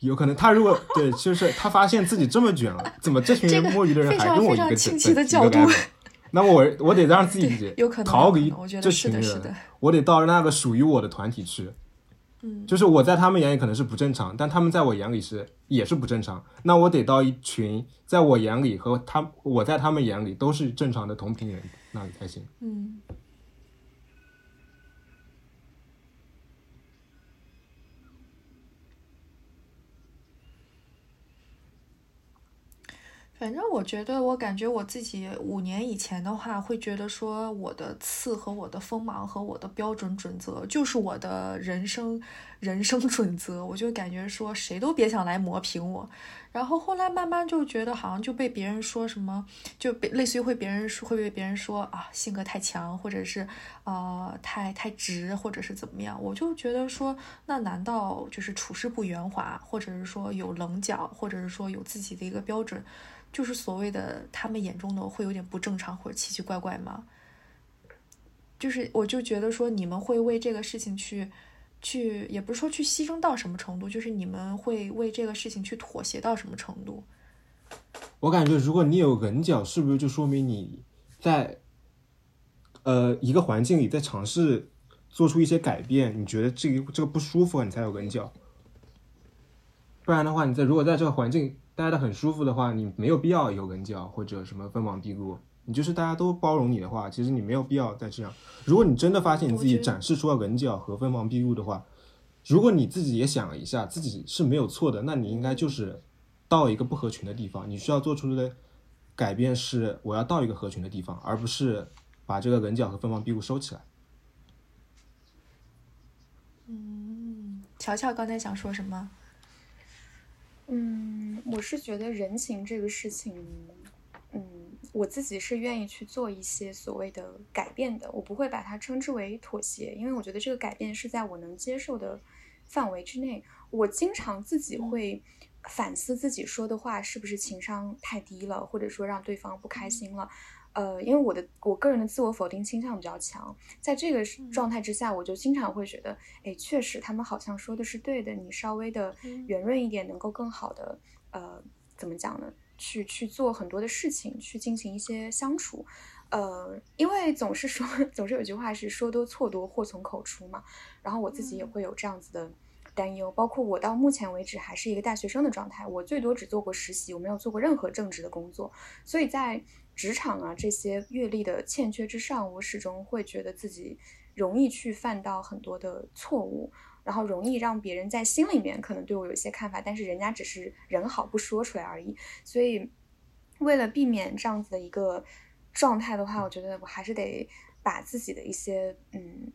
有可能他如果对，就是他发现自己这么卷了，怎么这群人摸鱼的人还跟我一个一个角度？[laughs] 那么我我得让自己逃离这群人，我得到那个属于我的团体去。嗯，就是我在他们眼里可能是不正常，但他们在我眼里是也是不正常。那我得到一群在我眼里和他我在他们眼里都是正常的同频人那里才行。嗯。反正我觉得，我感觉我自己五年以前的话，会觉得说我的刺和我的锋芒和我的标准准则就是我的人生人生 [laughs] 准则，我就感觉说谁都别想来磨平我。然后后来慢慢就觉得好像就被别人说什么，就被类似于会别人说会被别人说啊性格太强，或者是呃太太直，或者是怎么样，我就觉得说那难道就是处事不圆滑，或者是说有棱角，或者是说有自己的一个标准？就是所谓的他们眼中的会有点不正常或者奇奇怪怪吗？就是我就觉得说你们会为这个事情去去，也不是说去牺牲到什么程度，就是你们会为这个事情去妥协到什么程度？我感觉如果你有棱角，是不是就说明你在呃一个环境里在尝试做出一些改变？你觉得这个这个不舒服，你才有棱角。不然的话，你在如果在这个环境。待的很舒服的话，你没有必要有棱角或者什么锋芒毕露。你就是大家都包容你的话，其实你没有必要再这样。如果你真的发现你自己展示出了棱角和锋芒毕露的话，如果你自己也想了一下，自己是没有错的，那你应该就是到一个不合群的地方。你需要做出的改变是，我要到一个合群的地方，而不是把这个棱角和锋芒毕露收起来。嗯，乔乔刚才想说什么？嗯，我是觉得人情这个事情，嗯，我自己是愿意去做一些所谓的改变的，我不会把它称之为妥协，因为我觉得这个改变是在我能接受的范围之内。我经常自己会反思自己说的话是不是情商太低了，或者说让对方不开心了。呃，因为我的我个人的自我否定倾向比较强，在这个状态之下，我就经常会觉得，哎，确实他们好像说的是对的，你稍微的圆润一点，能够更好的，呃，怎么讲呢？去去做很多的事情，去进行一些相处，呃，因为总是说，总是有句话是说多错多，祸从口出嘛。然后我自己也会有这样子的担忧，包括我到目前为止还是一个大学生的状态，我最多只做过实习，我没有做过任何正职的工作，所以在。职场啊，这些阅历的欠缺之上，我始终会觉得自己容易去犯到很多的错误，然后容易让别人在心里面可能对我有一些看法，但是人家只是人好不说出来而已。所以，为了避免这样子的一个状态的话，我觉得我还是得把自己的一些，嗯，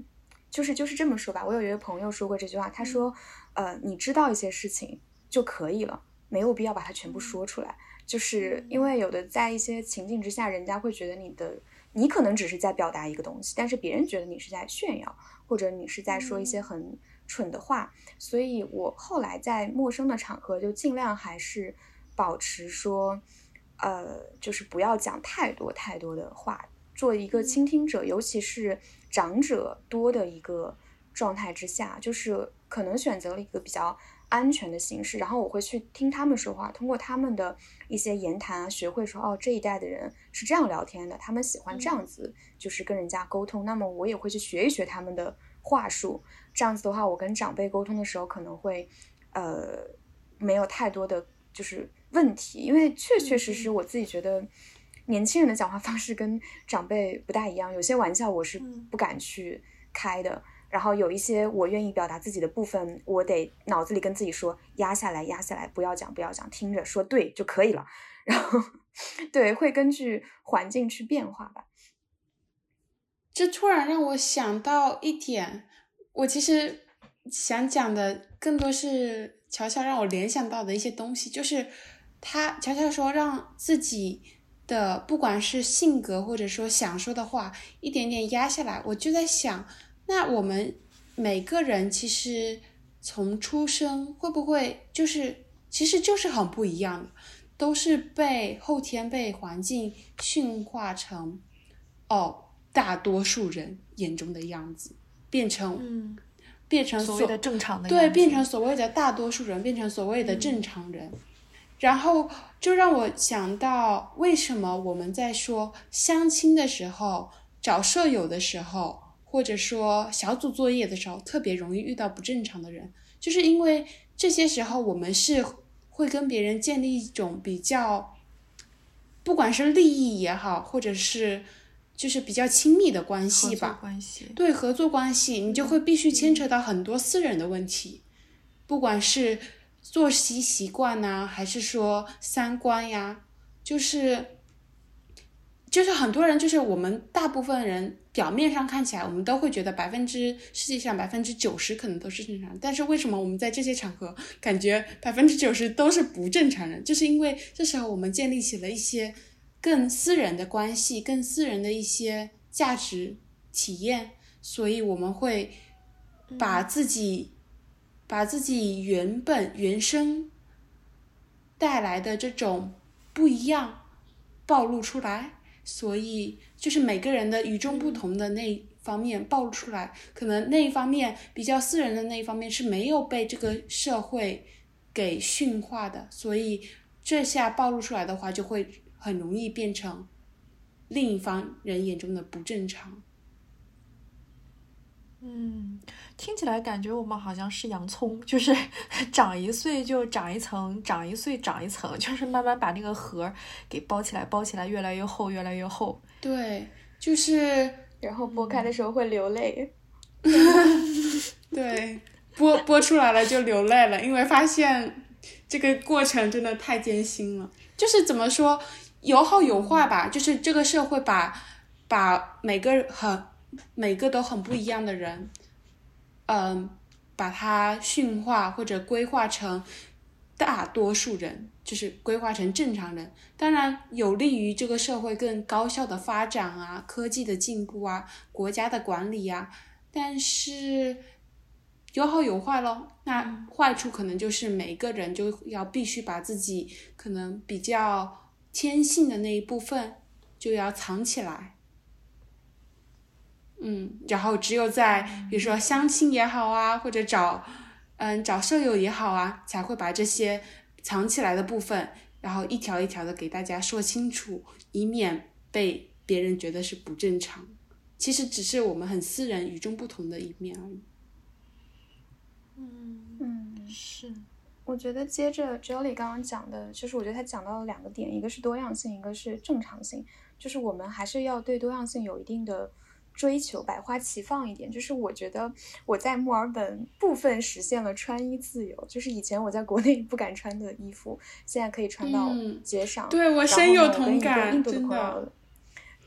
就是就是这么说吧。我有一个朋友说过这句话，他说，呃，你知道一些事情就可以了，没有必要把它全部说出来。就是因为有的在一些情境之下，人家会觉得你的你可能只是在表达一个东西，但是别人觉得你是在炫耀，或者你是在说一些很蠢的话。所以我后来在陌生的场合就尽量还是保持说，呃，就是不要讲太多太多的话，做一个倾听者，尤其是长者多的一个状态之下，就是可能选择了一个比较。安全的形式，然后我会去听他们说话，通过他们的一些言谈啊，学会说哦，这一代的人是这样聊天的，他们喜欢这样子，就是跟人家沟通。那么我也会去学一学他们的话术，这样子的话，我跟长辈沟通的时候可能会，呃，没有太多的就是问题，因为确确实实我自己觉得年轻人的讲话方式跟长辈不大一样，有些玩笑我是不敢去开的。然后有一些我愿意表达自己的部分，我得脑子里跟自己说压下来，压下来，不要讲，不要讲，听着说对就可以了。[laughs] 然后，对，会根据环境去变化吧。这突然让我想到一点，我其实想讲的更多是乔乔让我联想到的一些东西，就是他乔乔说让自己的不管是性格或者说想说的话一点点压下来，我就在想。那我们每个人其实从出生会不会就是，其实就是很不一样的，都是被后天被环境驯化成，哦，大多数人眼中的样子，变成，嗯，变成所谓的正常的，对，变成所谓的大多数人，变成所谓的正常人，然后就让我想到，为什么我们在说相亲的时候，找舍友的时候。或者说小组作业的时候特别容易遇到不正常的人，就是因为这些时候我们是会跟别人建立一种比较，不管是利益也好，或者是就是比较亲密的关系吧，关系对合作关系，你就会必须牵扯到很多私人的问题，不管是作息习惯呐，还是说三观呀。就是就是很多人，就是我们大部分人表面上看起来，我们都会觉得百分之世界上百分之九十可能都是正常，但是为什么我们在这些场合感觉百分之九十都是不正常人？就是因为这时候我们建立起了一些更私人的关系，更私人的一些价值体验，所以我们会把自己把自己原本原生带来的这种不一样暴露出来。所以，就是每个人的与众不同的那方面暴露出来，可能那一方面比较私人的那一方面是没有被这个社会给驯化的，所以这下暴露出来的话，就会很容易变成另一方人眼中的不正常。嗯，听起来感觉我们好像是洋葱，就是 [laughs] 长一岁就长一层，长一岁长一层，就是慢慢把那个核给包起来，包起来越来越厚，越来越厚。对，就是然后剥开的时候会流泪。[laughs] 对，剥剥出来了就流泪了，因为发现这个过程真的太艰辛了。就是怎么说，有好有坏吧。就是这个社会把把每个很。每个都很不一样的人，嗯，把它驯化或者规划成大多数人，就是规划成正常人。当然，有利于这个社会更高效的发展啊，科技的进步啊，国家的管理啊。但是有好有坏咯。那坏处可能就是每个人就要必须把自己可能比较天性的那一部分就要藏起来。嗯，然后只有在比如说相亲也好啊，或者找嗯找舍友也好啊，才会把这些藏起来的部分，然后一条一条的给大家说清楚，以免被别人觉得是不正常。其实只是我们很私人、与众不同的一面而已。嗯嗯，是。我觉得接着 Jolly 刚刚讲的，就是我觉得他讲到了两个点，一个是多样性，一个是正常性，就是我们还是要对多样性有一定的。追求百花齐放一点，就是我觉得我在墨尔本部分实现了穿衣自由，就是以前我在国内不敢穿的衣服，现在可以穿到街上。对我深有同感，真的。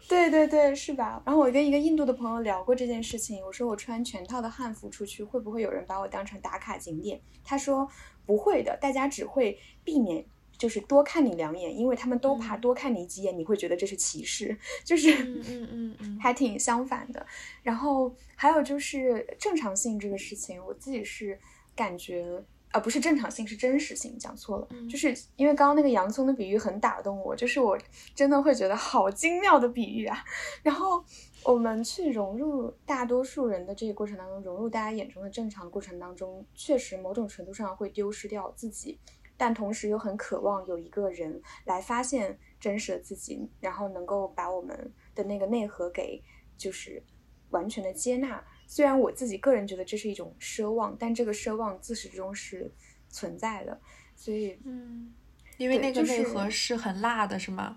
对对对，是吧？然后我跟一个印度的朋友聊过这件事情，我说我穿全套的汉服出去，会不会有人把我当成打卡景点？他说不会的，大家只会避免。就是多看你两眼，因为他们都怕多看你几眼，你会觉得这是歧视，就是 [laughs] 嗯嗯嗯，还挺相反的。然后还有就是正常性这个事情，我自己是感觉啊，不是正常性，是真实性，讲错了。就是因为刚刚那个洋葱的比喻很打动我，就是我真的会觉得好精妙的比喻啊。然后我们去融入大多数人的这个过程当中，融入大家眼中的正常过程当中，确实某种程度上会丢失掉自己。但同时又很渴望有一个人来发现真实的自己，然后能够把我们的那个内核给就是完全的接纳。虽然我自己个人觉得这是一种奢望，但这个奢望自始至终是存在的。所以，嗯，因为那个内核是很辣的，是吗？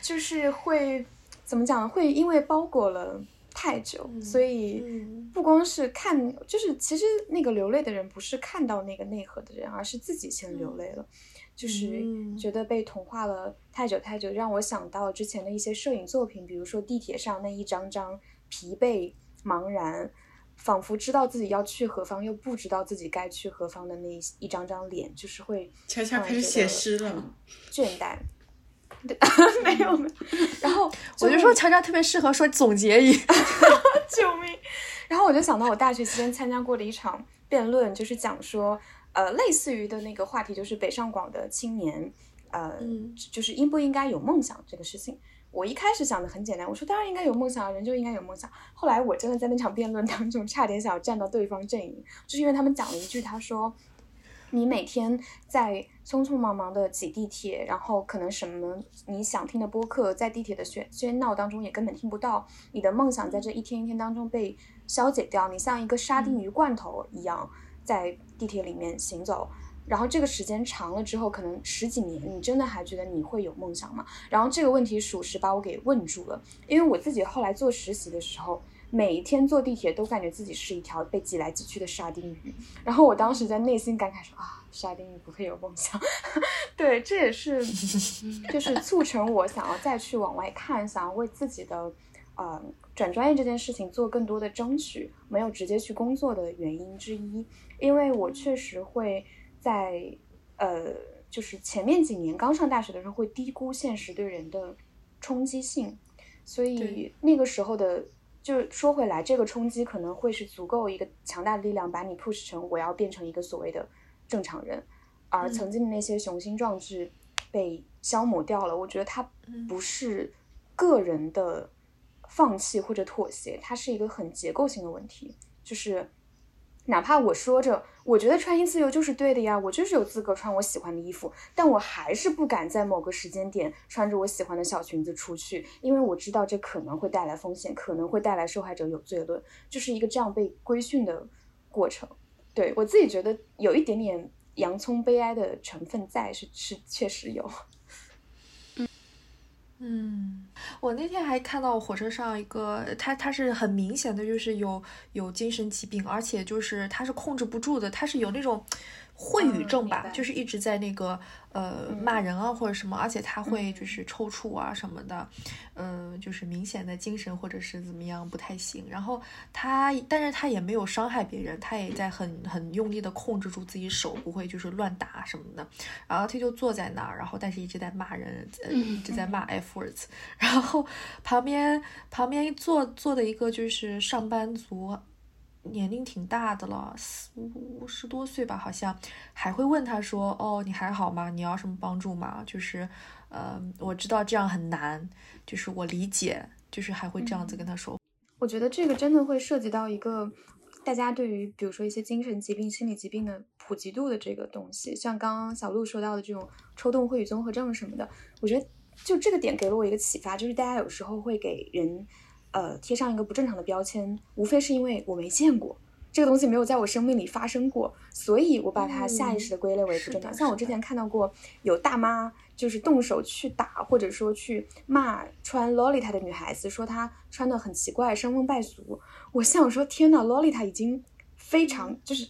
就是会怎么讲？会因为包裹了。太久，所以不光是看，就是其实那个流泪的人不是看到那个内核的人，而是自己先流泪了，就是。觉得被同化了太久太久，让我想到之前的一些摄影作品，比如说地铁上那一张张疲惫、茫然，仿佛知道自己要去何方，又不知道自己该去何方的那一一张张脸，就是会悄悄开始写诗了，倦怠。[laughs] 没有没有，然后我就说乔乔特别适合说总结语，[laughs] 救命！然后我就想到我大学期间参加过的一场辩论，就是讲说，呃，类似于的那个话题，就是北上广的青年，呃，就是应不应该有梦想这个事情。我一开始想的很简单，我说当然应该有梦想，人就应该有梦想。后来我真的在那场辩论当中，差点想要站到对方阵营，就是因为他们讲了一句，他说。你每天在匆匆忙忙的挤地铁，然后可能什么你想听的播客，在地铁的喧喧闹当中也根本听不到。你的梦想在这一天一天当中被消解掉，你像一个沙丁鱼罐头一样在地铁里面行走。然后这个时间长了之后，可能十几年，你真的还觉得你会有梦想吗？然后这个问题属实把我给问住了，因为我自己后来做实习的时候。每一天坐地铁都感觉自己是一条被挤来挤去的沙丁鱼。然后我当时在内心感慨说啊，沙丁鱼不会有梦想。[laughs] 对，这也是 [laughs] 就是促成我想要再去往外看，想要为自己的呃转专业这件事情做更多的争取，没有直接去工作的原因之一。因为我确实会在呃，就是前面几年刚上大学的时候，会低估现实对人的冲击性，所以那个时候的，就说回来，这个冲击可能会是足够一个强大的力量，把你 push 成我要变成一个所谓的正常人，而曾经的那些雄心壮志被消磨掉了。我觉得它不是个人的放弃或者妥协，它是一个很结构性的问题，就是。哪怕我说着，我觉得穿衣自由就是对的呀，我就是有资格穿我喜欢的衣服，但我还是不敢在某个时间点穿着我喜欢的小裙子出去，因为我知道这可能会带来风险，可能会带来受害者有罪论，就是一个这样被规训的过程。对我自己觉得有一点点洋葱悲哀的成分在，是是确实有。嗯，我那天还看到火车上一个，他他是很明显的，就是有有精神疾病，而且就是他是控制不住的，他是有那种秽语症吧，就是一直在那个。呃，骂人啊或者什么，而且他会就是抽搐啊什么的，嗯，就是明显的精神或者是怎么样不太行。然后他，但是他也没有伤害别人，他也在很很用力的控制住自己手，不会就是乱打什么的。然后他就坐在那儿，然后但是一直在骂人，一直在骂 F words。[laughs] 然后旁边旁边坐坐的一个就是上班族。年龄挺大的了，四五十多岁吧，好像还会问他说：“哦，你还好吗？你要什么帮助吗？”就是，呃，我知道这样很难，就是我理解，就是还会这样子跟他说。我觉得这个真的会涉及到一个大家对于比如说一些精神疾病、心理疾病的普及度的这个东西，像刚刚小鹿说到的这种抽动秽语综合症什么的，我觉得就这个点给了我一个启发，就是大家有时候会给人。呃，贴上一个不正常的标签，无非是因为我没见过这个东西，没有在我生命里发生过，所以我把它下意识的归类为不正常。像我之前看到过有大妈就是动手去打，或者说去骂穿洛丽塔的女孩子，说她穿的很奇怪，伤风败俗。我想说，天呐，洛丽塔已经非常就是，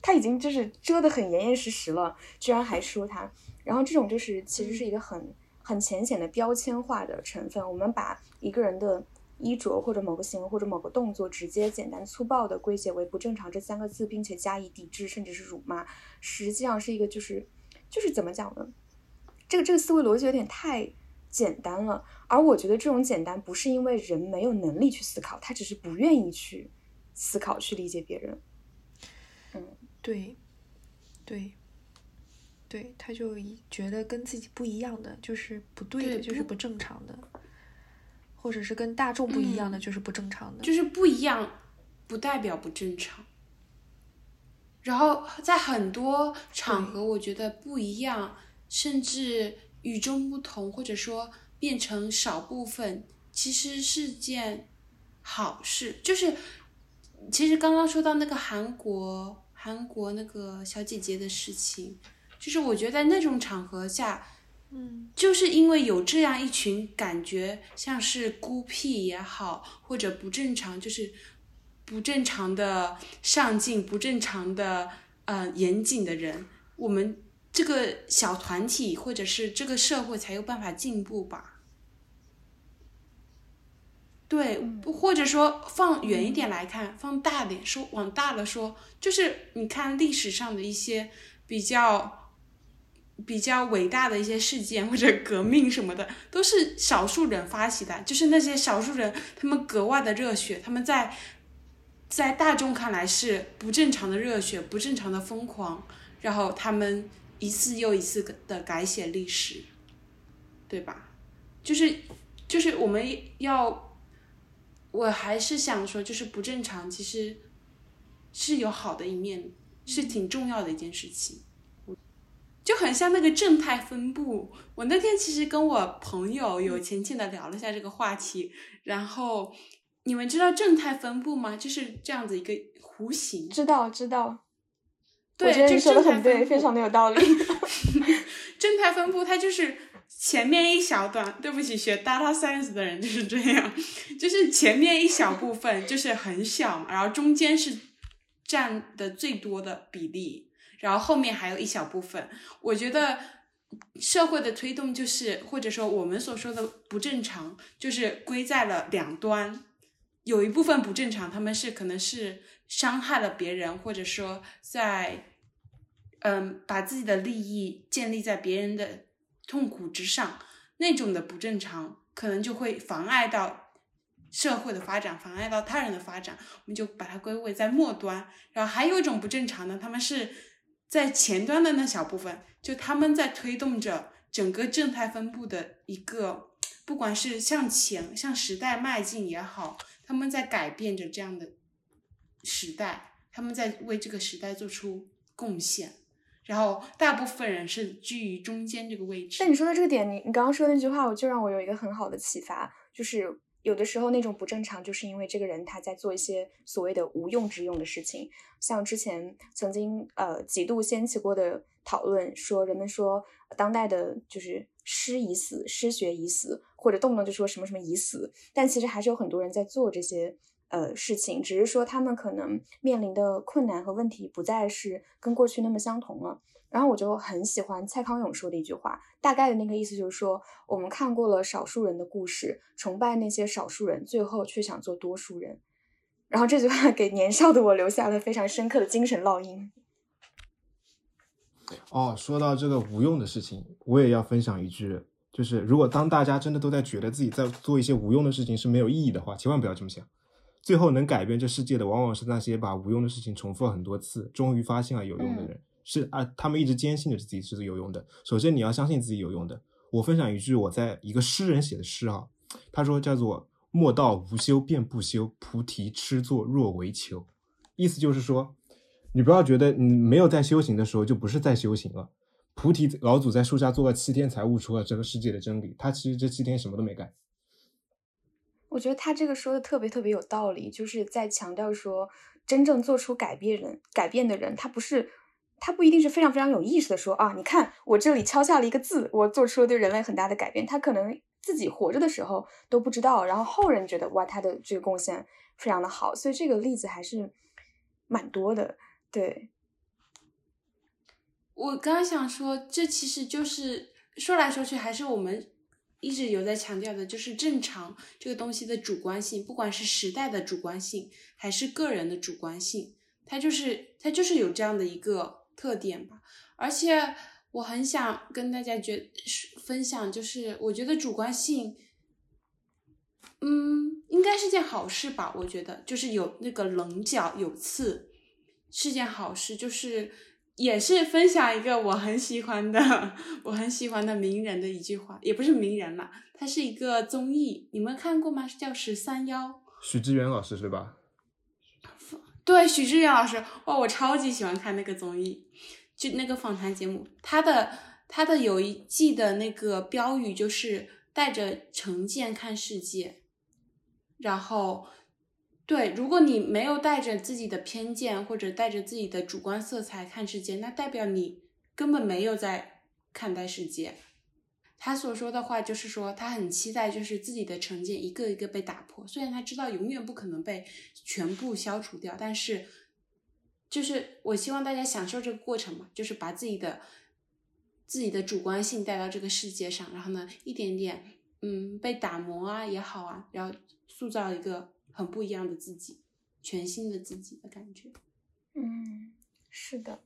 她已经就是遮得很严严实实了，居然还说她。然后这种就是其实是一个很很浅显的标签化的成分，我们把一个人的。衣着或者某个行为或者某个动作，直接简单粗暴的归结为不正常这三个字，并且加以抵制，甚至是辱骂，实际上是一个就是就是怎么讲呢？这个这个思维逻辑有点太简单了。而我觉得这种简单不是因为人没有能力去思考，他只是不愿意去思考去理解别人。嗯，对，对，对，他就觉得跟自己不一样的就是不对的，就是不正常的。或者是跟大众不一样的，就是不正常的。就是不一样，不代表不正常。然后在很多场合，我觉得不一样，甚至与众不同，或者说变成少部分，其实是件好事。就是其实刚刚说到那个韩国韩国那个小姐姐的事情，就是我觉得在那种场合下。嗯，就是因为有这样一群感觉像是孤僻也好，或者不正常，就是不正常的上进、不正常的呃严谨的人，我们这个小团体或者是这个社会才有办法进步吧？对，或者说放远一点来看，放大点说，往大了说，就是你看历史上的一些比较。比较伟大的一些事件或者革命什么的，都是少数人发起的。就是那些少数人，他们格外的热血，他们在在大众看来是不正常的热血，不正常的疯狂。然后他们一次又一次的改写历史，对吧？就是就是我们要，我还是想说，就是不正常其实是有好的一面，是挺重要的一件事情。就很像那个正态分布。我那天其实跟我朋友有浅浅的聊了一下这个话题。然后你们知道正态分布吗？就是这样子一个弧形。知道，知道。对，你说的很对，非常的有道理。[laughs] 正态分布它就是。前面一小段，对不起，学 data science 的人就是这样，[laughs] 就是前面一小部分就是很小，然后中间是占的最多的比例，然后后面还有一小部分。我觉得社会的推动就是，或者说我们所说的不正常，就是归在了两端，有一部分不正常，他们是可能是伤害了别人，或者说在。嗯，把自己的利益建立在别人的痛苦之上，那种的不正常，可能就会妨碍到社会的发展，妨碍到他人的发展。我们就把它归为在末端。然后还有一种不正常的，他们是在前端的那小部分，就他们在推动着整个正态分布的一个，不管是向前向时代迈进也好，他们在改变着这样的时代，他们在为这个时代做出贡献。然后大部分人是居于中间这个位置。但你说的这个点，你你刚刚说的那句话，我就让我有一个很好的启发，就是有的时候那种不正常，就是因为这个人他在做一些所谓的无用之用的事情。像之前曾经呃几度掀起过的讨论，说人们说当代的就是诗已死，诗学已死，或者动不动就说什么什么已死，但其实还是有很多人在做这些。呃，事情只是说他们可能面临的困难和问题不再是跟过去那么相同了。然后我就很喜欢蔡康永说的一句话，大概的那个意思就是说，我们看过了少数人的故事，崇拜那些少数人，最后却想做多数人。然后这句话给年少的我留下了非常深刻的精神烙印。哦，说到这个无用的事情，我也要分享一句，就是如果当大家真的都在觉得自己在做一些无用的事情是没有意义的话，千万不要这么想。最后能改变这世界的，往往是那些把无用的事情重复了很多次，终于发现了有用的人。是啊，他们一直坚信着自己是有用的。首先，你要相信自己有用的。我分享一句我在一个诗人写的诗啊，他说叫做“莫道无修便不修，菩提痴作若为求”。意思就是说，你不要觉得你没有在修行的时候就不是在修行了。菩提老祖在树下坐了七天才悟出了这个世界的真理，他其实这七天什么都没干。我觉得他这个说的特别特别有道理，就是在强调说，真正做出改变人改变的人，他不是，他不一定是非常非常有意识的说啊，你看我这里敲下了一个字，我做出了对人类很大的改变。他可能自己活着的时候都不知道，然后后人觉得哇，他的这个贡献非常的好，所以这个例子还是蛮多的。对，我刚刚想说，这其实就是说来说去还是我们。一直有在强调的就是正常这个东西的主观性，不管是时代的主观性还是个人的主观性，它就是它就是有这样的一个特点吧。而且我很想跟大家觉分享，就是我觉得主观性，嗯，应该是件好事吧。我觉得就是有那个棱角有刺是件好事，就是。也是分享一个我很喜欢的，[laughs] 我很喜欢的名人的一句话，也不是名人啦，他是一个综艺，你们看过吗？是叫《十三幺》，许知远老师是吧？对，许志远老师，哇，我超级喜欢看那个综艺，就那个访谈节目，他的他的有一季的那个标语就是带着成见看世界，然后。对，如果你没有带着自己的偏见或者带着自己的主观色彩看世界，那代表你根本没有在看待世界。他所说的话就是说，他很期待就是自己的成见一个一个被打破。虽然他知道永远不可能被全部消除掉，但是就是我希望大家享受这个过程嘛，就是把自己的自己的主观性带到这个世界上，然后呢，一点点嗯被打磨啊也好啊，然后塑造一个。很不一样的自己，全新的自己的感觉。嗯，是的，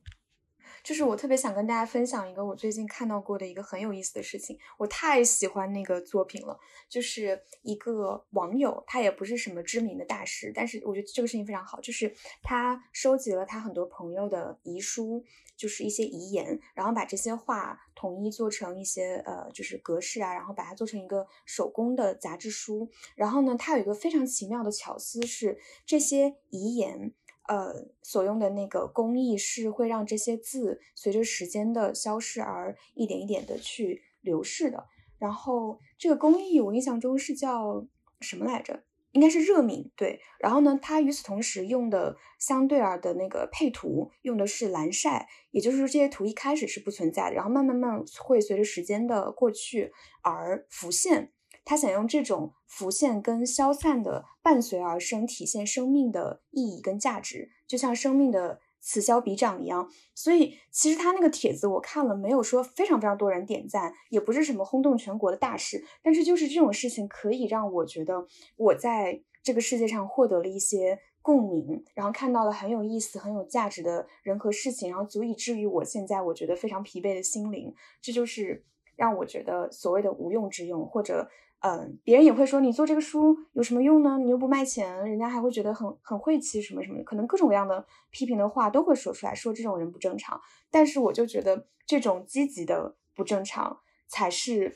就是我特别想跟大家分享一个我最近看到过的一个很有意思的事情。我太喜欢那个作品了，就是一个网友，他也不是什么知名的大师，但是我觉得这个事情非常好，就是他收集了他很多朋友的遗书。就是一些遗言，然后把这些话统一做成一些呃，就是格式啊，然后把它做成一个手工的杂志书。然后呢，他有一个非常奇妙的巧思，是这些遗言呃所用的那个工艺是会让这些字随着时间的消逝而一点一点的去流逝的。然后这个工艺我印象中是叫什么来着？应该是热敏对。然后呢，它与此同时用的相对而的那个配图用的是蓝晒，也就是说这些图一开始是不存在的，然后慢慢慢会随着时间的过去而浮现。他想用这种浮现跟消散的伴随而生，体现生命的意义跟价值，就像生命的。此消彼长一样，所以其实他那个帖子我看了，没有说非常非常多人点赞，也不是什么轰动全国的大事，但是就是这种事情可以让我觉得我在这个世界上获得了一些共鸣，然后看到了很有意思、很有价值的人和事情，然后足以治愈我现在我觉得非常疲惫的心灵，这就是让我觉得所谓的无用之用，或者。嗯，别人也会说你做这个书有什么用呢？你又不卖钱，人家还会觉得很很晦气什么什么，可能各种各样的批评的话都会说出来，说这种人不正常。但是我就觉得这种积极的不正常才是，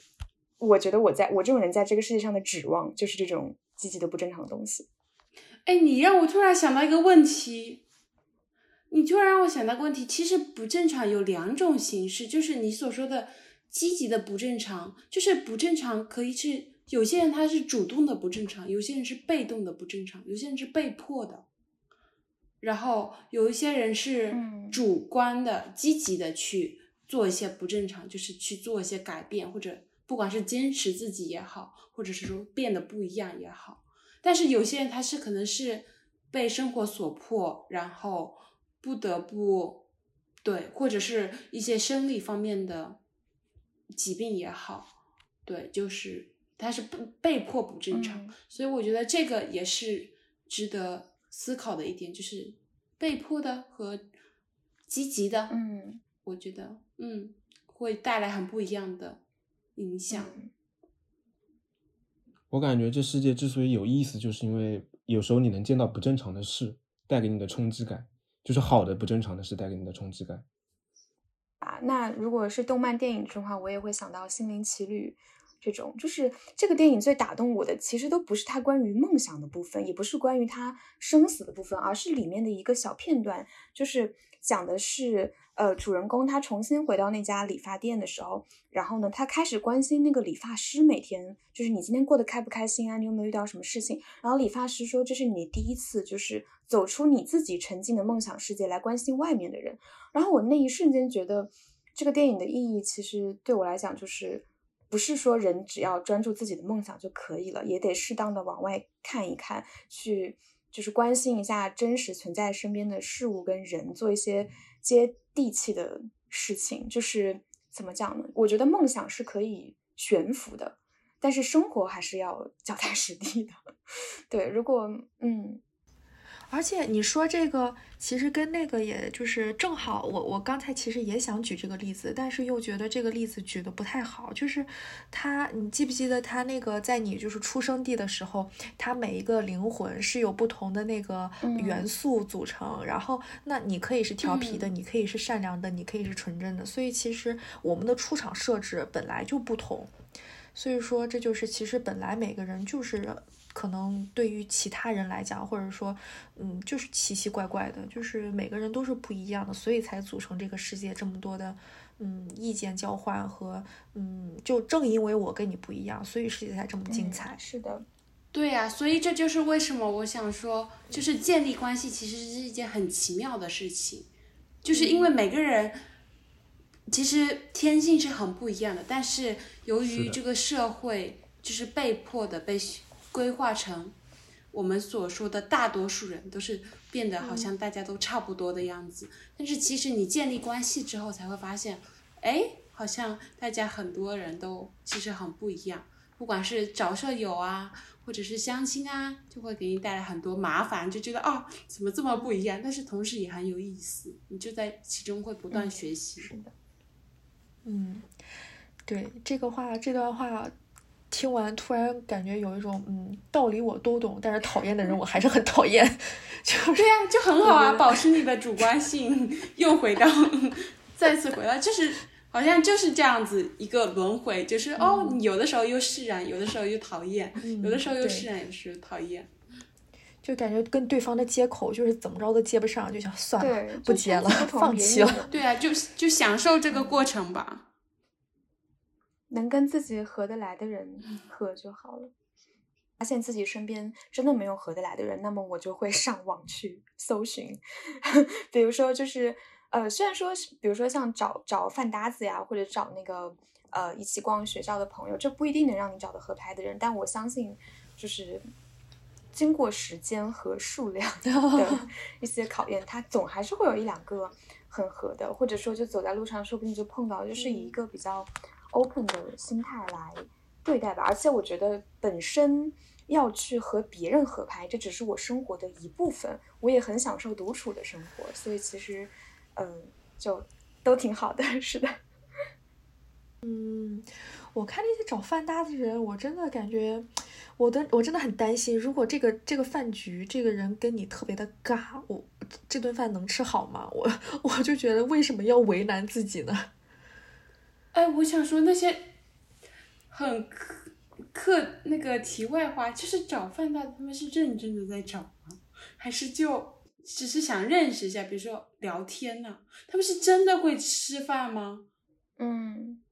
我觉得我在我这种人在这个世界上的指望，就是这种积极的不正常的东西。哎，你让我突然想到一个问题，你突然让我想到个问题，其实不正常有两种形式，就是你所说的积极的不正常，就是不正常可以是。有些人他是主动的不正常，有些人是被动的不正常，有些人是被迫的，然后有一些人是主观的、积极的去做一些不正常，就是去做一些改变，或者不管是坚持自己也好，或者是说变得不一样也好。但是有些人他是可能是被生活所迫，然后不得不对，或者是一些生理方面的疾病也好，对，就是。他是被被迫不正常，所以我觉得这个也是值得思考的一点，就是被迫的和积极的，嗯，我觉得，嗯，会带来很不一样的影响。我感觉这世界之所以有意思，就是因为有时候你能见到不正常的事带给你的冲击感，就是好的不正常的事带给你的冲击感。啊，那如果是动漫电影的话，我也会想到《心灵奇旅》。这种就是这个电影最打动我的，其实都不是它关于梦想的部分，也不是关于他生死的部分，而是里面的一个小片段，就是讲的是，呃，主人公他重新回到那家理发店的时候，然后呢，他开始关心那个理发师每天就是你今天过得开不开心啊，你有没有遇到什么事情？然后理发师说这是你第一次就是走出你自己沉浸的梦想世界来关心外面的人，然后我那一瞬间觉得这个电影的意义其实对我来讲就是。不是说人只要专注自己的梦想就可以了，也得适当的往外看一看，去就是关心一下真实存在身边的事物跟人，做一些接地气的事情。就是怎么讲呢？我觉得梦想是可以悬浮的，但是生活还是要脚踏实地的。[laughs] 对，如果嗯。而且你说这个，其实跟那个也就是正好，我我刚才其实也想举这个例子，但是又觉得这个例子举的不太好。就是他，你记不记得他那个在你就是出生地的时候，他每一个灵魂是有不同的那个元素组成，然后那你可以是调皮的，你可以是善良的，你可以是纯真的。所以其实我们的出场设置本来就不同，所以说这就是其实本来每个人就是。可能对于其他人来讲，或者说，嗯，就是奇奇怪怪的，就是每个人都是不一样的，所以才组成这个世界这么多的，嗯，意见交换和，嗯，就正因为我跟你不一样，所以世界才这么精彩。是的，对呀，所以这就是为什么我想说，就是建立关系其实是一件很奇妙的事情，就是因为每个人其实天性是很不一样的，但是由于这个社会就是被迫的被。规划成我们所说的大多数人都是变得好像大家都差不多的样子，但是其实你建立关系之后才会发现，哎，好像大家很多人都其实很不一样，不管是找舍友啊，或者是相亲啊，就会给你带来很多麻烦，就觉得哦，怎么这么不一样？但是同时也很有意思，你就在其中会不断学习。是的，嗯，对这个话，这段话。听完突然感觉有一种嗯道理我都懂，但是讨厌的人我还是很讨厌，[laughs] 就对呀，就很好啊，保持你的主观性，又回到再次回到，就是好像就是这样子一个轮回，就是哦，你有的时候又释然，有的时候又讨厌，有的时候又释然，有的时候讨厌，就感觉跟对方的接口就是怎么着都接不上，就想算了，不接了，放弃了。对啊，就就享受这个过程吧。能跟自己合得来的人合就好了。发现自己身边真的没有合得来的人，那么我就会上网去搜寻，[laughs] 比如说就是呃，虽然说比如说像找找饭搭子呀，或者找那个呃一起逛学校的朋友，这不一定能让你找到合拍的人，但我相信就是经过时间和数量 [laughs] 的一些考验，他总还是会有一两个很合的，或者说就走在路上，说不定就碰到，就是以一个比较 open 的心态来对待吧。而且我觉得本身。要去和别人合拍，这只是我生活的一部分。我也很享受独处的生活，所以其实，嗯，就都挺好的。[laughs] 是的，嗯，我看那些找饭搭子的人，我真的感觉，我的我真的很担心，如果这个这个饭局，这个人跟你特别的尬，我这顿饭能吃好吗？我 [laughs] 我就觉得为什么要为难自己呢？哎，我想说那些很。课那个题外话就是找饭搭，他们是认真的在找吗？还是就只是想认识一下，比如说聊天呢？他们是真的会吃饭吗？嗯，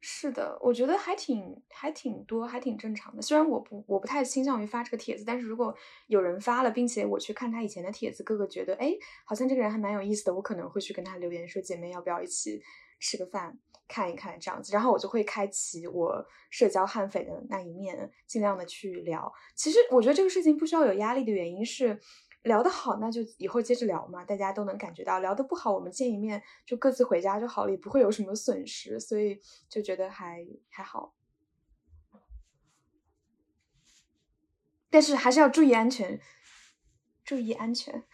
是的，我觉得还挺还挺多，还挺正常的。虽然我不我不太倾向于发这个帖子，但是如果有人发了，并且我去看他以前的帖子，哥哥觉得哎，好像这个人还蛮有意思的，我可能会去跟他留言说，姐妹要不要一起吃个饭？看一看这样子，然后我就会开启我社交悍匪的那一面，尽量的去聊。其实我觉得这个事情不需要有压力的原因是，聊得好那就以后接着聊嘛，大家都能感觉到；聊得不好，我们见一面就各自回家就好了，也不会有什么损失，所以就觉得还还好。但是还是要注意安全，注意安全。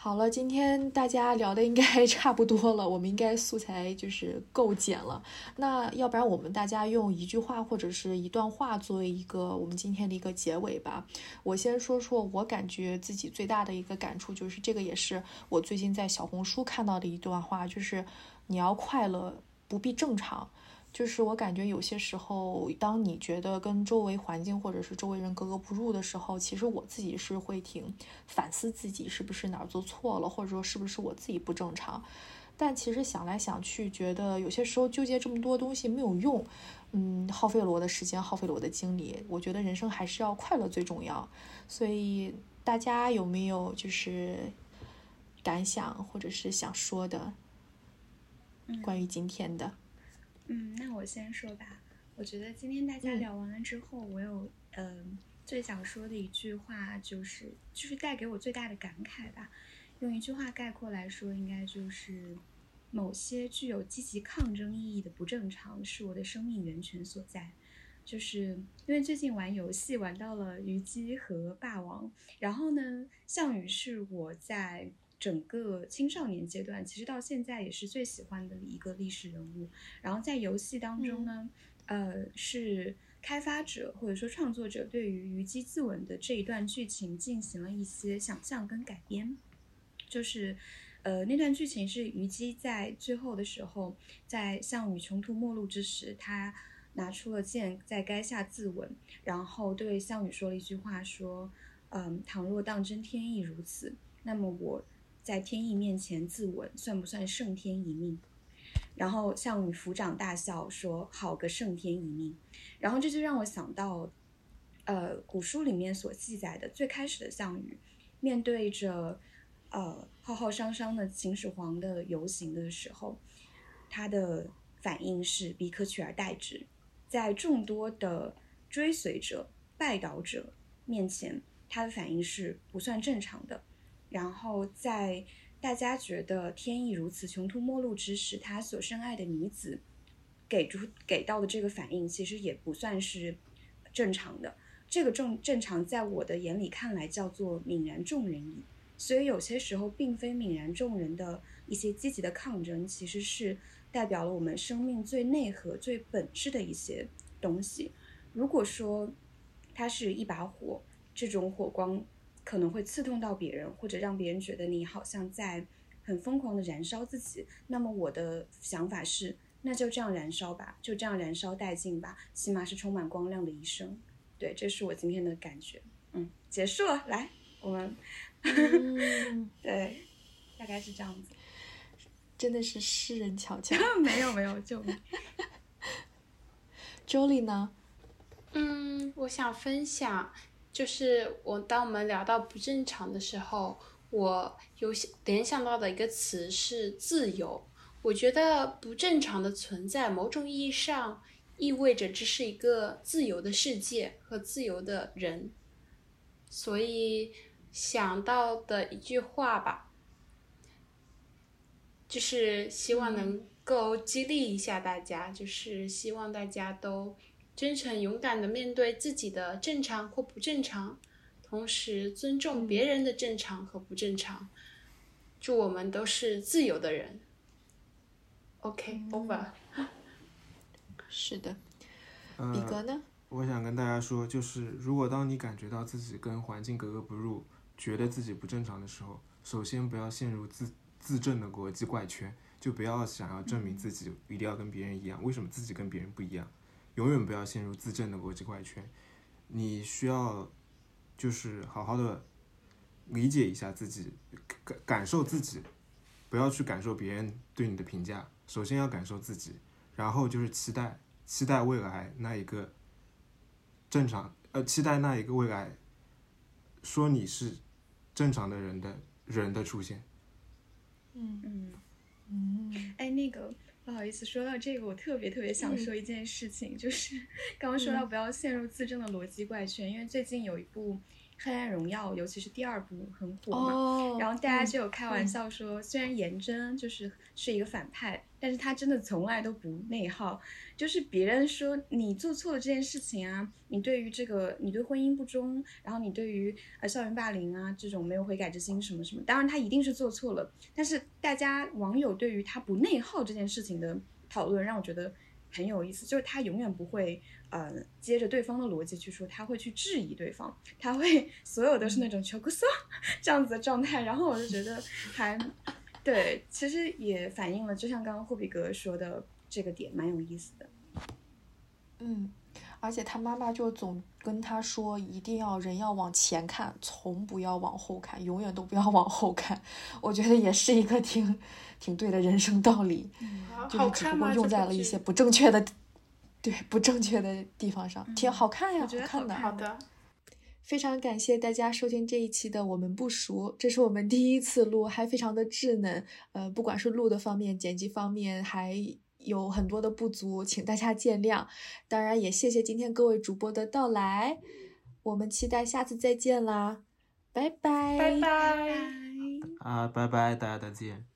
好了，今天大家聊的应该 [laughs] 差不多了，我们应该素材就是够简了。那要不然我们大家用一句话或者是一段话作为一个我们今天的一个结尾吧。我先说说我感觉自己最大的一个感触，就是这个也是我最近在小红书看到的一段话，就是你要快乐，不必正常。就是我感觉有些时候，当你觉得跟周围环境或者是周围人格格不入的时候，其实我自己是会挺反思自己是不是哪儿做错了，或者说是不是我自己不正常。但其实想来想去，觉得有些时候纠结这么多东西没有用，嗯，耗费了我的时间，耗费了我的精力。我觉得人生还是要快乐最重要。所以大家有没有就是感想或者是想说的关于今天的？嗯，那我先说吧。我觉得今天大家聊完了之后，我有嗯最想说的一句话，就是就是带给我最大的感慨吧。用一句话概括来说，应该就是某些具有积极抗争意义的不正常，是我的生命源泉所在。就是因为最近玩游戏玩到了虞姬和霸王，然后呢，项羽是我在。整个青少年阶段，其实到现在也是最喜欢的一个历史人物。然后在游戏当中呢，呃，是开发者或者说创作者对于虞姬自刎的这一段剧情进行了一些想象跟改编。就是，呃，那段剧情是虞姬在最后的时候，在项羽穷途末路之时，他拿出了剑在垓下自刎，然后对项羽说了一句话，说：“嗯，倘若当真天意如此，那么我。”在天意面前自刎，算不算胜天一命？然后项羽抚掌大笑说：“好个胜天一命！”然后这就让我想到，呃，古书里面所记载的最开始的项羽，面对着呃浩浩汤汤的秦始皇的游行的时候，他的反应是彼可取而代之。在众多的追随者、拜倒者面前，他的反应是不算正常的。然后在大家觉得天意如此穷途末路之时，他所深爱的女子给出给到的这个反应，其实也不算是正常的。这个正正常，在我的眼里看来叫做泯然众人矣。所以有些时候，并非泯然众人的一些积极的抗争，其实是代表了我们生命最内核、最本质的一些东西。如果说它是一把火，这种火光。可能会刺痛到别人，或者让别人觉得你好像在很疯狂的燃烧自己。那么我的想法是，那就这样燃烧吧，就这样燃烧殆尽吧，起码是充满光亮的一生。对，这是我今天的感觉。嗯，结束了，来，我们，[laughs] 对，大概是这样子。[laughs] 真的是诗人巧巧。[laughs] 没有没有，就 Jolie 呢？嗯，我想分享，就是我当我们聊到不正常的时候，我有联想到的一个词是自由。我觉得不正常的存在，某种意义上意味着这是一个自由的世界和自由的人。所以想到的一句话吧，就是希望能够激励一下大家，就是希望大家都真诚勇敢的面对自己的正常或不正常，同时尊重别人的正常和不正常。祝我们都是自由的人。OK，over。[laughs] 是的，比格呢？我想跟大家说，就是如果当你感觉到自己跟环境格格不入，觉得自己不正常的时候，首先不要陷入自自证的国际怪圈，就不要想要证明自己一定要跟别人一样。为什么自己跟别人不一样？永远不要陷入自证的逻辑怪圈。你需要就是好好的理解一下自己，感感受自己，不要去感受别人对你的评价。首先要感受自己，然后就是期待期待未来那一个。正常，呃，期待那一个未来，说你是正常的人的人的出现。嗯嗯嗯。哎，那个不好意思，说到这个，我特别特别想说一件事情，就是 [laughs] 刚刚说到不要陷入自证的逻辑怪圈，因为最近有一部。《黑暗荣耀》，尤其是第二部很火嘛，然后大家就有开玩笑说，虽然颜真就是是一个反派，但是他真的从来都不内耗。就是别人说你做错了这件事情啊，你对于这个你对婚姻不忠，然后你对于呃校园霸凌啊这种没有悔改之心什么什么，当然他一定是做错了。但是大家网友对于他不内耗这件事情的讨论，让我觉得很有意思，就是他永远不会。呃，接着对方的逻辑去说，他会去质疑对方，他会 [laughs] 所有都是那种求克索 [laughs] 这样子的状态，然后我就觉得还对，其实也反映了，就像刚刚霍比格说的这个点，蛮有意思的。嗯，而且他妈妈就总跟他说，一定要人要往前看，从不要往后看，永远都不要往后看。我觉得也是一个挺挺对的人生道理，就是只不过用在了一些不正确的。对不正确的地方上，挺好看呀，好看的。好的，非常感谢大家收听这一期的我们不熟，这是我们第一次录，还非常的稚嫩。呃，不管是录的方面、剪辑方面，还有很多的不足，请大家见谅。当然，也谢谢今天各位主播的到来，我们期待下次再见啦，拜拜，拜拜，啊，拜拜，大家再见。